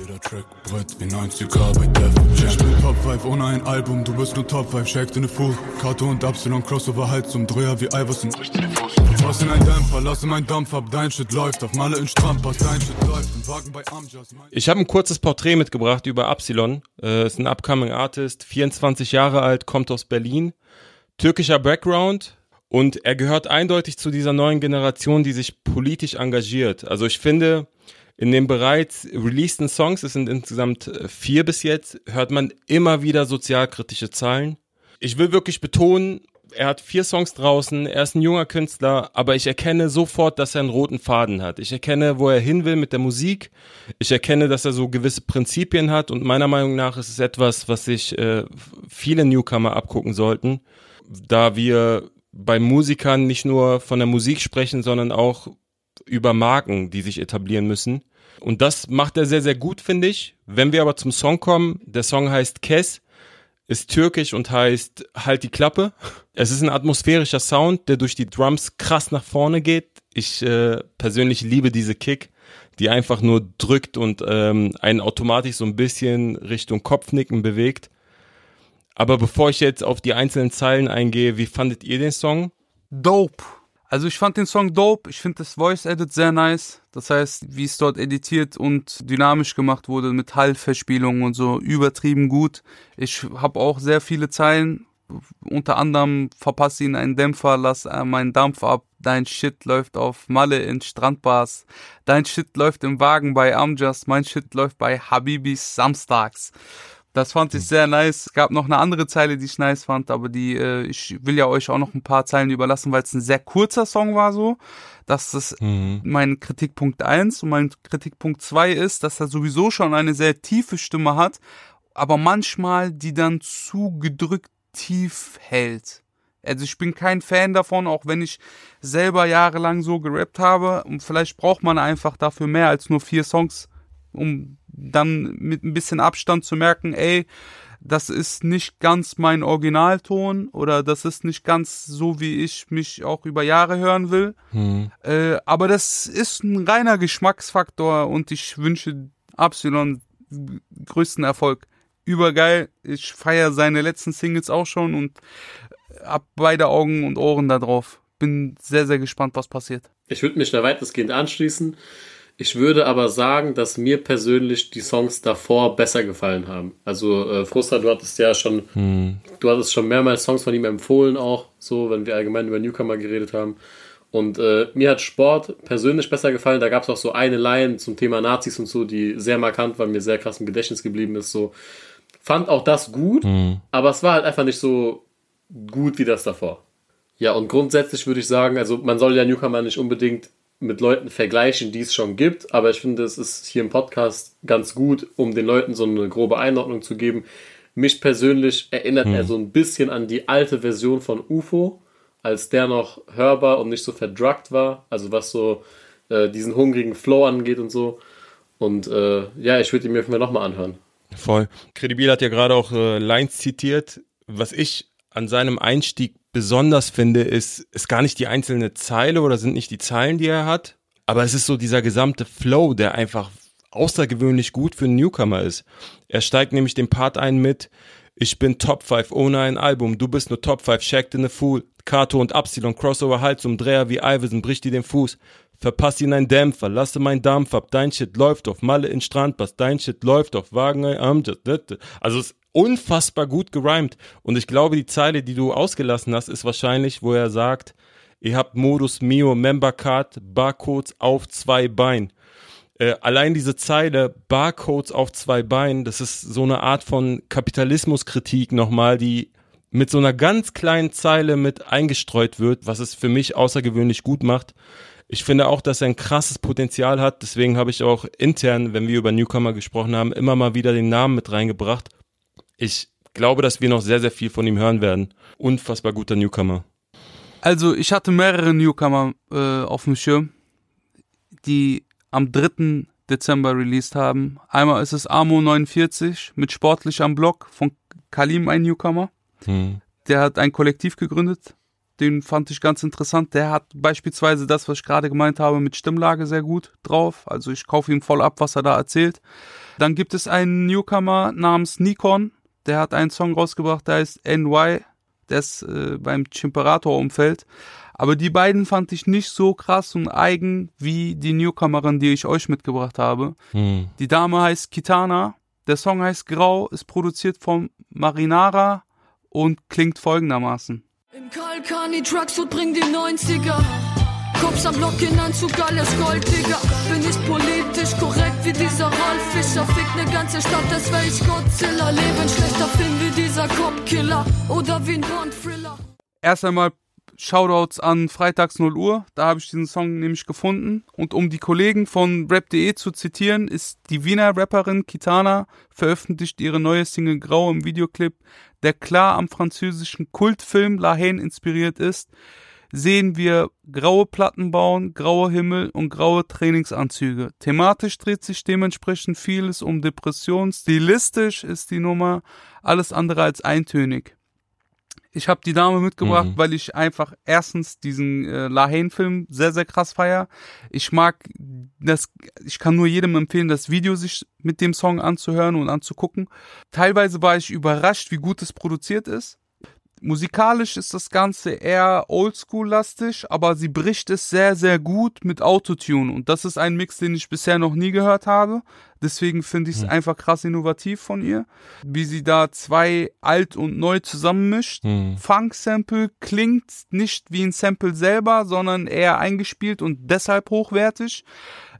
Jeder Track brett wie 90k bei Def Jam. Ich bin Top 5 ohne ein Album, du bist nur Top 5, shaked in the Fuß. Kato und Absilon Crossover halt zum Dreher wie Iverson. In ein Dämpfer, lasse mein Dampf ab, dein Shit läuft auf Malle in Strampass, dein Shit läuft im Wagen bei Amjas. Ich habe ein kurzes Porträt mitgebracht über Absilon. Äh, ist ein upcoming Artist, 24 Jahre alt, kommt aus Berlin. Türkischer Background, und er gehört eindeutig zu dieser neuen Generation, die sich politisch engagiert. Also ich finde, in den bereits releaseden Songs, es sind insgesamt äh, vier bis jetzt, hört man immer wieder sozialkritische Zahlen. Ich will wirklich betonen, er hat vier Songs draußen, er ist ein junger Künstler, aber ich erkenne sofort, dass er einen roten Faden hat. Ich erkenne, wo er hin will mit der Musik. Ich erkenne, dass er so gewisse Prinzipien hat und meiner Meinung nach ist es etwas, was sich äh, viele Newcomer abgucken sollten, da wir bei Musikern nicht nur von der Musik sprechen, sondern auch über Marken, die sich etablieren müssen. Und das macht er sehr, sehr gut, finde ich. Wenn wir aber zum Song kommen, der Song heißt Kes, ist türkisch und heißt Halt die Klappe. Es ist ein atmosphärischer Sound, der durch die Drums krass nach vorne geht. Ich äh, persönlich liebe diese Kick, die einfach nur drückt und ähm, einen automatisch so ein bisschen Richtung Kopfnicken bewegt. Aber bevor ich jetzt auf die einzelnen Zeilen eingehe, wie fandet ihr den Song? Dope. Also ich fand den Song dope. Ich finde das Voice Edit sehr nice. Das heißt, wie es dort editiert und dynamisch gemacht wurde mit Hallverspielungen und so übertrieben gut. Ich habe auch sehr viele Zeilen. Unter anderem verpasse ihn einen Dämpfer, lass äh, meinen Dampf ab. Dein Shit läuft auf Malle in Strandbars. Dein Shit läuft im Wagen bei Amjas. Mein Shit läuft bei Habibis samstags. Das fand ich sehr nice. Es gab noch eine andere Zeile, die ich nice fand, aber die, äh, ich will ja euch auch noch ein paar Zeilen überlassen, weil es ein sehr kurzer Song war so. Das ist mhm. mein Kritikpunkt eins und mein Kritikpunkt zwei ist, dass er sowieso schon eine sehr tiefe Stimme hat, aber manchmal die dann zu gedrückt tief hält. Also ich bin kein Fan davon, auch wenn ich selber jahrelang so gerappt habe. Und vielleicht braucht man einfach dafür mehr als nur vier Songs um dann mit ein bisschen Abstand zu merken, ey, das ist nicht ganz mein Originalton oder das ist nicht ganz so, wie ich mich auch über Jahre hören will. Hm. Äh, aber das ist ein reiner Geschmacksfaktor und ich wünsche Absilon größten Erfolg. übergeil. Ich feiere seine letzten Singles auch schon und hab beide Augen und Ohren da drauf. Bin sehr, sehr gespannt, was passiert. Ich würde mich da weitestgehend anschließen. Ich würde aber sagen, dass mir persönlich die Songs davor besser gefallen haben. Also äh, Frustra, du hattest ja schon, Hm. du hattest schon mehrmals Songs von ihm empfohlen auch, so, wenn wir allgemein über Newcomer geredet haben. Und äh, mir hat Sport persönlich besser gefallen. Da gab es auch so eine Line zum Thema Nazis und so, die sehr markant war, mir sehr krass im Gedächtnis geblieben ist. So fand auch das gut, aber es war halt einfach nicht so gut wie das davor. Ja, und grundsätzlich würde ich sagen, also man soll ja Newcomer nicht unbedingt mit Leuten vergleichen, die es schon gibt, aber ich finde, es ist hier im Podcast ganz gut, um den Leuten so eine grobe Einordnung zu geben. Mich persönlich erinnert er so ein bisschen an die alte Version von UFO, als der noch hörbar und nicht so verdruckt war, also was so äh, diesen hungrigen Flow angeht und so. Und äh, ja, ich würde ihn mir nochmal anhören. Voll. Credibil hat ja gerade auch äh, Lines zitiert. Was ich an seinem Einstieg besonders finde, ist, ist gar nicht die einzelne Zeile oder sind nicht die Zeilen, die er hat, aber es ist so dieser gesamte Flow, der einfach außergewöhnlich gut für einen Newcomer ist. Er steigt nämlich den Part ein mit Ich bin Top 5 ohne ein Album, du bist nur Top 5, shacked in a fool. Kato und Absilon, Crossover Hals um Dreher wie Iverson, bricht dir den Fuß. Verpass ihn ein Dämpfer, lasse mein Dampf ab, dein Shit läuft auf Malle in Strandpass, dein Shit läuft auf Wagen, am just. Also es unfassbar gut gerimt. Und ich glaube, die Zeile, die du ausgelassen hast, ist wahrscheinlich, wo er sagt, ihr habt Modus Mio, Member Card, Barcodes auf zwei Beinen. Äh, allein diese Zeile, Barcodes auf zwei Beinen, das ist so eine Art von Kapitalismuskritik nochmal, die mit so einer ganz kleinen Zeile mit eingestreut wird, was es für mich außergewöhnlich gut macht. Ich finde auch, dass er ein krasses Potenzial hat. Deswegen habe ich auch intern, wenn wir über Newcomer gesprochen haben, immer mal wieder den Namen mit reingebracht. Ich glaube, dass wir noch sehr, sehr viel von ihm hören werden. Unfassbar guter Newcomer. Also ich hatte mehrere Newcomer äh, auf dem Schirm, die am 3. Dezember released haben. Einmal ist es Amo 49 mit Sportlich am Block von Kalim, ein Newcomer. Hm. Der hat ein Kollektiv gegründet. Den fand ich ganz interessant. Der hat beispielsweise das, was ich gerade gemeint habe, mit Stimmlage sehr gut drauf. Also ich kaufe ihm voll ab, was er da erzählt. Dann gibt es einen Newcomer namens Nikon. Der hat einen Song rausgebracht, der heißt NY. Der ist äh, beim Chimperator-Umfeld. Aber die beiden fand ich nicht so krass und eigen wie die Newcomerin, die ich euch mitgebracht habe. Hm. Die Dame heißt Kitana. Der Song heißt Grau, ist produziert von Marinara und klingt folgendermaßen. Im Kalkani Trucksuit bring die 90er. Cops am Block in Anzug, alles Gold, Digga. Bin ich politisch korrekt wie dieser Rolf Fischer. Fick ne ganze Stadt, das wär ich Godzilla. Leben schlechter Film wie dieser Cop-Killer. Oder wie ein Bond-Thriller. Erst einmal Shoutouts an Freitags 0 Uhr, da habe ich diesen Song nämlich gefunden. Und um die Kollegen von rap.de zu zitieren, ist die Wiener Rapperin Kitana veröffentlicht ihre neue Single Grau im Videoclip, der klar am französischen Kultfilm La Haine inspiriert ist. Sehen wir graue Platten bauen, graue Himmel und graue Trainingsanzüge. Thematisch dreht sich dementsprechend vieles um Depression. Stilistisch ist die Nummer alles andere als eintönig. Ich habe die Dame mitgebracht, Mhm. weil ich einfach erstens diesen äh, La Haine-Film sehr, sehr krass feier. Ich mag das, ich kann nur jedem empfehlen, das Video sich mit dem Song anzuhören und anzugucken. Teilweise war ich überrascht, wie gut es produziert ist. Musikalisch ist das Ganze eher oldschool-lastig, aber sie bricht es sehr, sehr gut mit Autotune. Und das ist ein Mix, den ich bisher noch nie gehört habe. Deswegen finde ich es einfach krass innovativ von ihr, wie sie da zwei alt und neu zusammenmischt. Hm. Funk-Sample klingt nicht wie ein Sample selber, sondern eher eingespielt und deshalb hochwertig.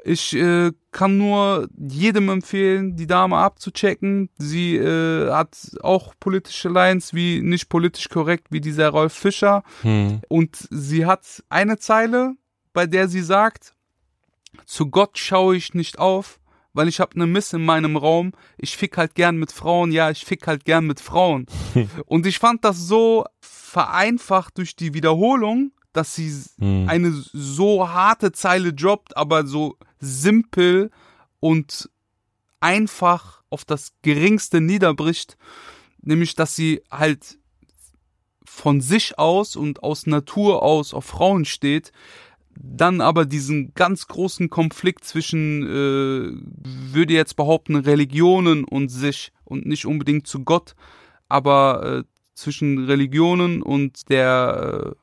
Ich äh, kann nur jedem empfehlen, die Dame abzuchecken. Sie äh, hat auch politische Lines wie nicht politisch korrekt wie dieser Rolf Fischer. Hm. Und sie hat eine Zeile, bei der sie sagt, zu Gott schaue ich nicht auf, weil ich habe eine Miss in meinem Raum. Ich fick halt gern mit Frauen, ja, ich fick halt gern mit Frauen. Und ich fand das so vereinfacht durch die Wiederholung, dass sie Hm. eine so harte Zeile droppt, aber so simpel und einfach auf das Geringste niederbricht, nämlich dass sie halt von sich aus und aus Natur aus auf Frauen steht. dann aber diesen ganz großen Konflikt zwischen, äh, würde jetzt behaupten, Religionen und sich und nicht unbedingt zu Gott, aber äh, zwischen Religionen und der, äh,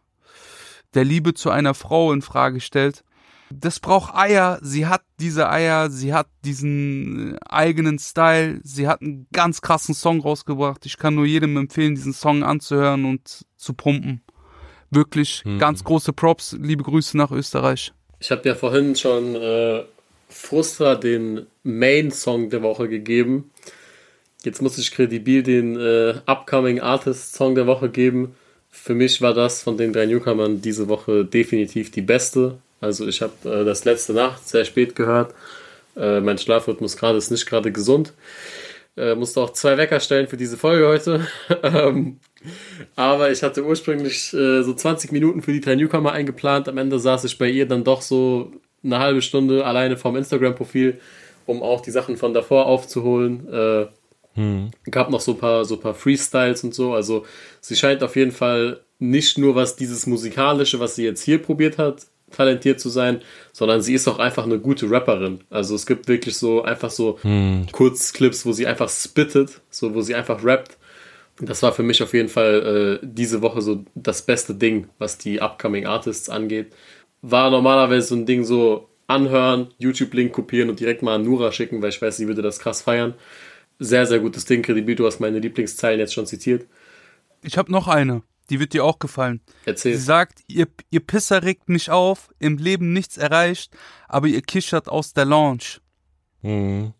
der Liebe zu einer Frau in Frage stellt. Das braucht Eier. Sie hat diese Eier. Sie hat diesen äh, eigenen Style. Sie hat einen ganz krassen Song rausgebracht. Ich kann nur jedem empfehlen, diesen Song anzuhören und zu pumpen. Wirklich mhm. ganz große Props. Liebe Grüße nach Österreich. Ich habe ja vorhin schon äh, Frustra den Main-Song der Woche gegeben. Jetzt muss ich kredibil den äh, Upcoming Artist Song der Woche geben. Für mich war das von den drei Newcomern diese Woche definitiv die beste. Also ich habe äh, das letzte Nacht sehr spät gehört. Äh, mein Schlafrhythmus gerade ist nicht gerade gesund. Äh, musste auch zwei Wecker stellen für diese Folge heute. ähm, aber ich hatte ursprünglich äh, so 20 Minuten für die drei Newcomer eingeplant. Am Ende saß ich bei ihr dann doch so eine halbe Stunde alleine vorm Instagram-Profil, um auch die Sachen von davor aufzuholen. Äh, hm. Gab noch so ein paar, so ein paar Freestyles und so. Also sie scheint auf jeden Fall nicht nur was dieses musikalische, was sie jetzt hier probiert hat, talentiert zu sein, sondern sie ist auch einfach eine gute Rapperin. Also es gibt wirklich so einfach so hm. Kurzclips, wo sie einfach spittet, so wo sie einfach rappt. Und das war für mich auf jeden Fall äh, diese Woche so das beste Ding, was die Upcoming Artists angeht. War normalerweise so ein Ding so anhören, YouTube-Link kopieren und direkt mal an Nura schicken, weil ich weiß, sie würde das krass feiern. Sehr, sehr gutes Ding. Kredibil, du hast meine Lieblingszeilen jetzt schon zitiert. Ich habe noch eine. Die wird dir auch gefallen. Erzähl. Sie sagt, ihr, ihr Pisser regt mich auf, im Leben nichts erreicht, aber ihr kichert aus der Lounge. Mhm.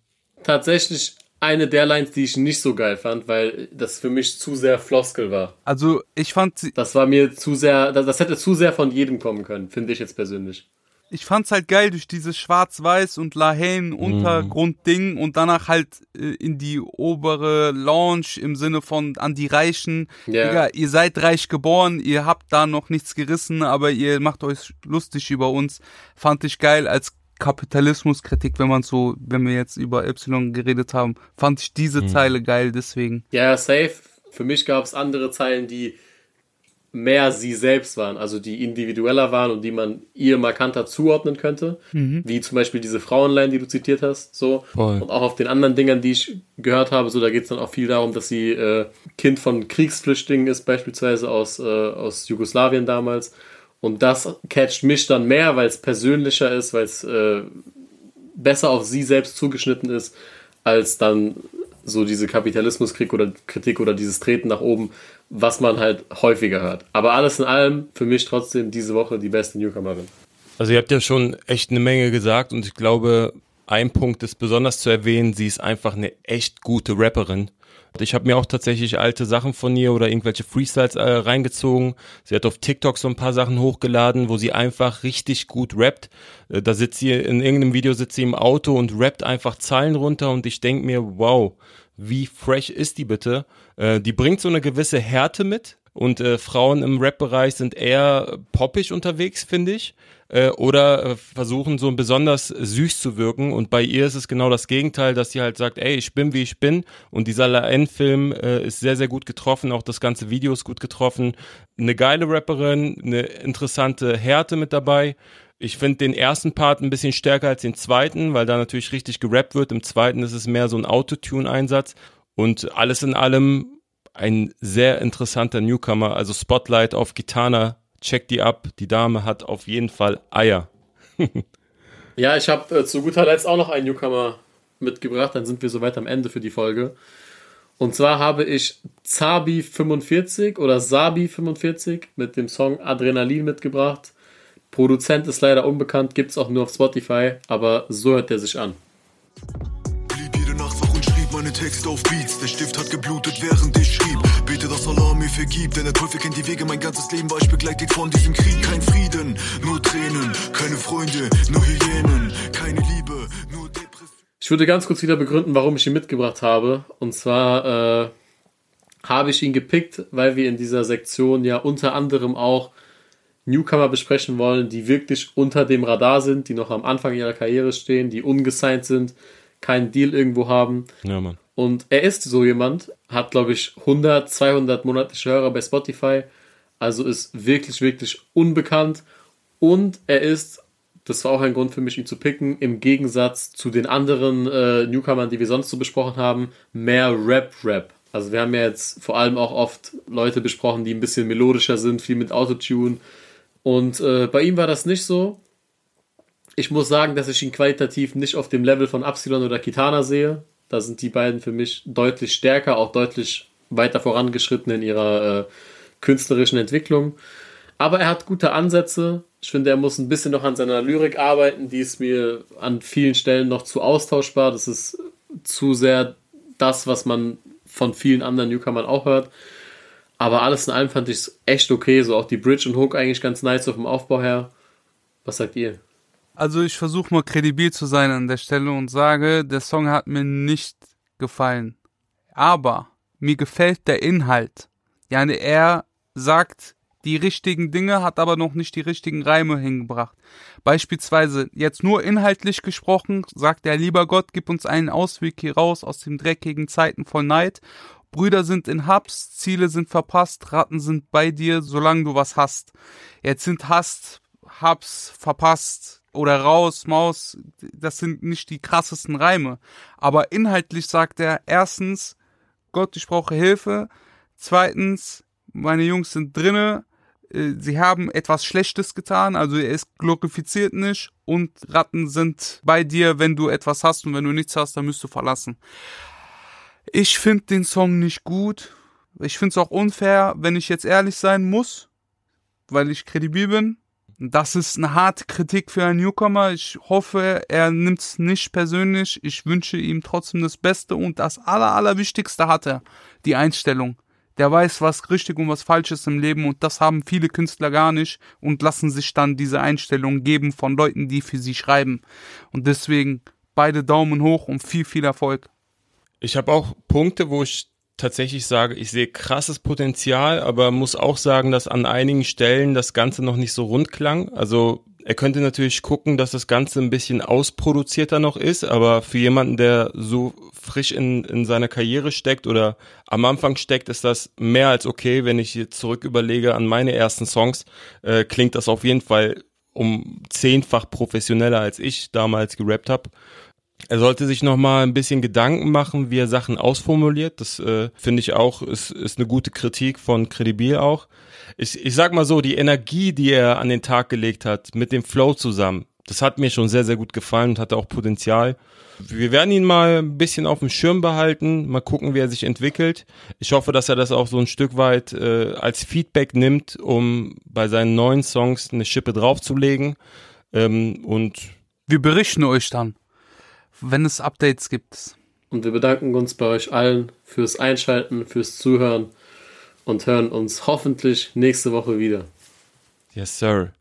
Tatsächlich eine der Lines, die ich nicht so geil fand, weil das für mich zu sehr Floskel war. Also ich fand sie. Das war mir zu sehr, das, das hätte zu sehr von jedem kommen können, finde ich jetzt persönlich ich fand's halt geil durch dieses Schwarz-Weiß und Lahane Untergrundding und danach halt äh, in die obere Lounge im Sinne von an die Reichen. Ja. Digga, ihr seid reich geboren, ihr habt da noch nichts gerissen, aber ihr macht euch lustig über uns. Fand ich geil als Kapitalismuskritik, wenn man so, wenn wir jetzt über Y geredet haben, fand ich diese mhm. Zeile geil, deswegen. Ja, safe. Für mich gab's andere Zeilen, die mehr sie selbst waren, also die individueller waren und die man ihr markanter zuordnen könnte, mhm. wie zum Beispiel diese Frauenline, die du zitiert hast, so Voll. und auch auf den anderen Dingern, die ich gehört habe, so da geht es dann auch viel darum, dass sie äh, Kind von Kriegsflüchtlingen ist, beispielsweise aus, äh, aus Jugoslawien damals und das catcht mich dann mehr, weil es persönlicher ist, weil es äh, besser auf sie selbst zugeschnitten ist, als dann so diese Kapitalismuskritik oder Kritik oder dieses Treten nach oben, was man halt häufiger hört. Aber alles in allem für mich trotzdem diese Woche die beste Newcomerin. Also ihr habt ja schon echt eine Menge gesagt und ich glaube, ein Punkt ist besonders zu erwähnen, sie ist einfach eine echt gute Rapperin. Ich habe mir auch tatsächlich alte Sachen von ihr oder irgendwelche Freestyles äh, reingezogen. Sie hat auf TikTok so ein paar Sachen hochgeladen, wo sie einfach richtig gut rappt. Äh, da sitzt sie in irgendeinem Video sitzt sie im Auto und rappt einfach Zeilen runter und ich denk mir, wow, wie fresh ist die bitte? Äh, die bringt so eine gewisse Härte mit und äh, Frauen im Rap-Bereich sind eher poppig unterwegs, finde ich. Äh, oder äh, versuchen so besonders süß zu wirken und bei ihr ist es genau das Gegenteil, dass sie halt sagt, ey, ich bin wie ich bin und dieser La-N-Film äh, ist sehr, sehr gut getroffen, auch das ganze Video ist gut getroffen. Eine geile Rapperin, eine interessante Härte mit dabei. Ich finde den ersten Part ein bisschen stärker als den zweiten, weil da natürlich richtig gerappt wird. Im zweiten ist es mehr so ein Autotune-Einsatz. Und alles in allem ein sehr interessanter Newcomer. Also Spotlight auf Gitana. Check die ab. Die Dame hat auf jeden Fall Eier. ja, ich habe äh, zu guter Letzt auch noch einen Newcomer mitgebracht. Dann sind wir soweit am Ende für die Folge. Und zwar habe ich Zabi45 oder Sabi45 mit dem Song Adrenalin mitgebracht. Produzent ist leider unbekannt, gibt es auch nur auf Spotify, aber so hört er sich an. Blieb jede Nacht wach und schrieb meine Texte auf Beats. Der Stift hat geblutet, während ich schrieb. Bete, dass Allah mir vergibt, denn der Teufel kennt die Wege. Mein ganzes Leben war ich begleitet von diesem Krieg. Kein Frieden, nur Tränen, keine Freunde, nur Hyänen, keine Liebe, nur Depression. Ich würde ganz kurz wieder begründen, warum ich ihn mitgebracht habe. Und zwar äh, habe ich ihn gepickt, weil wir in dieser Sektion ja unter anderem auch Newcomer besprechen wollen, die wirklich unter dem Radar sind, die noch am Anfang ihrer Karriere stehen, die ungesigned sind, keinen Deal irgendwo haben. Ja, Mann. Und er ist so jemand, hat glaube ich 100, 200 monatliche Hörer bei Spotify, also ist wirklich, wirklich unbekannt Und er ist, das war auch ein Grund für mich, ihn zu picken, im Gegensatz zu den anderen äh, Newcomern, die wir sonst so besprochen haben, mehr Rap-Rap. Also wir haben ja jetzt vor allem auch oft Leute besprochen, die ein bisschen melodischer sind, viel mit Autotune. Und äh, bei ihm war das nicht so. Ich muss sagen, dass ich ihn qualitativ nicht auf dem Level von Absilon oder Kitana sehe. Da sind die beiden für mich deutlich stärker, auch deutlich weiter vorangeschritten in ihrer äh, künstlerischen Entwicklung. Aber er hat gute Ansätze. Ich finde, er muss ein bisschen noch an seiner Lyrik arbeiten. Die ist mir an vielen Stellen noch zu austauschbar. Das ist zu sehr das, was man von vielen anderen Newcomern auch hört. Aber alles in allem fand ich es echt okay. So auch die Bridge und Hook eigentlich ganz nice auf dem Aufbau her. Was sagt ihr? Also ich versuche mal kredibil zu sein an der Stelle und sage, der Song hat mir nicht gefallen. Aber mir gefällt der Inhalt. Ja, er sagt die richtigen Dinge, hat aber noch nicht die richtigen Reime hingebracht. Beispielsweise, jetzt nur inhaltlich gesprochen, sagt er, lieber Gott, gib uns einen Ausweg hier raus aus den dreckigen Zeiten von Neid. Brüder sind in Hubs, Ziele sind verpasst, Ratten sind bei dir, solange du was hast. Jetzt sind hast, Hubs, verpasst oder raus, Maus, das sind nicht die krassesten Reime. Aber inhaltlich sagt er, erstens, Gott, ich brauche Hilfe. Zweitens, meine Jungs sind drinne, äh, sie haben etwas Schlechtes getan, also er ist glorifiziert nicht und Ratten sind bei dir, wenn du etwas hast und wenn du nichts hast, dann müsst du verlassen. Ich finde den Song nicht gut. Ich finde es auch unfair, wenn ich jetzt ehrlich sein muss, weil ich kredibil bin. Das ist eine harte Kritik für einen Newcomer. Ich hoffe, er nimmt es nicht persönlich. Ich wünsche ihm trotzdem das Beste und das Aller, Allerwichtigste hat er, die Einstellung der weiß, was richtig und was falsch ist im Leben und das haben viele Künstler gar nicht und lassen sich dann diese Einstellung geben von Leuten, die für sie schreiben. Und deswegen beide Daumen hoch und viel, viel Erfolg. Ich habe auch Punkte, wo ich tatsächlich sage, ich sehe krasses Potenzial, aber muss auch sagen, dass an einigen Stellen das Ganze noch nicht so rund klang. Also er könnte natürlich gucken, dass das Ganze ein bisschen ausproduzierter noch ist, aber für jemanden, der so frisch in, in seiner Karriere steckt oder am Anfang steckt, ist das mehr als okay. Wenn ich jetzt zurück überlege an meine ersten Songs, äh, klingt das auf jeden Fall um zehnfach professioneller als ich damals gerappt habe. Er sollte sich noch mal ein bisschen Gedanken machen, wie er Sachen ausformuliert. Das äh, finde ich auch ist, ist eine gute Kritik von Credibil auch. Ich, ich sag mal so, die Energie, die er an den Tag gelegt hat, mit dem Flow zusammen, das hat mir schon sehr, sehr gut gefallen und hatte auch Potenzial. Wir werden ihn mal ein bisschen auf dem Schirm behalten, mal gucken, wie er sich entwickelt. Ich hoffe, dass er das auch so ein Stück weit äh, als Feedback nimmt, um bei seinen neuen Songs eine Schippe draufzulegen. Ähm, und wir berichten euch dann, wenn es Updates gibt. Und wir bedanken uns bei euch allen fürs Einschalten, fürs Zuhören und hören uns hoffentlich nächste Woche wieder. Yes, sir.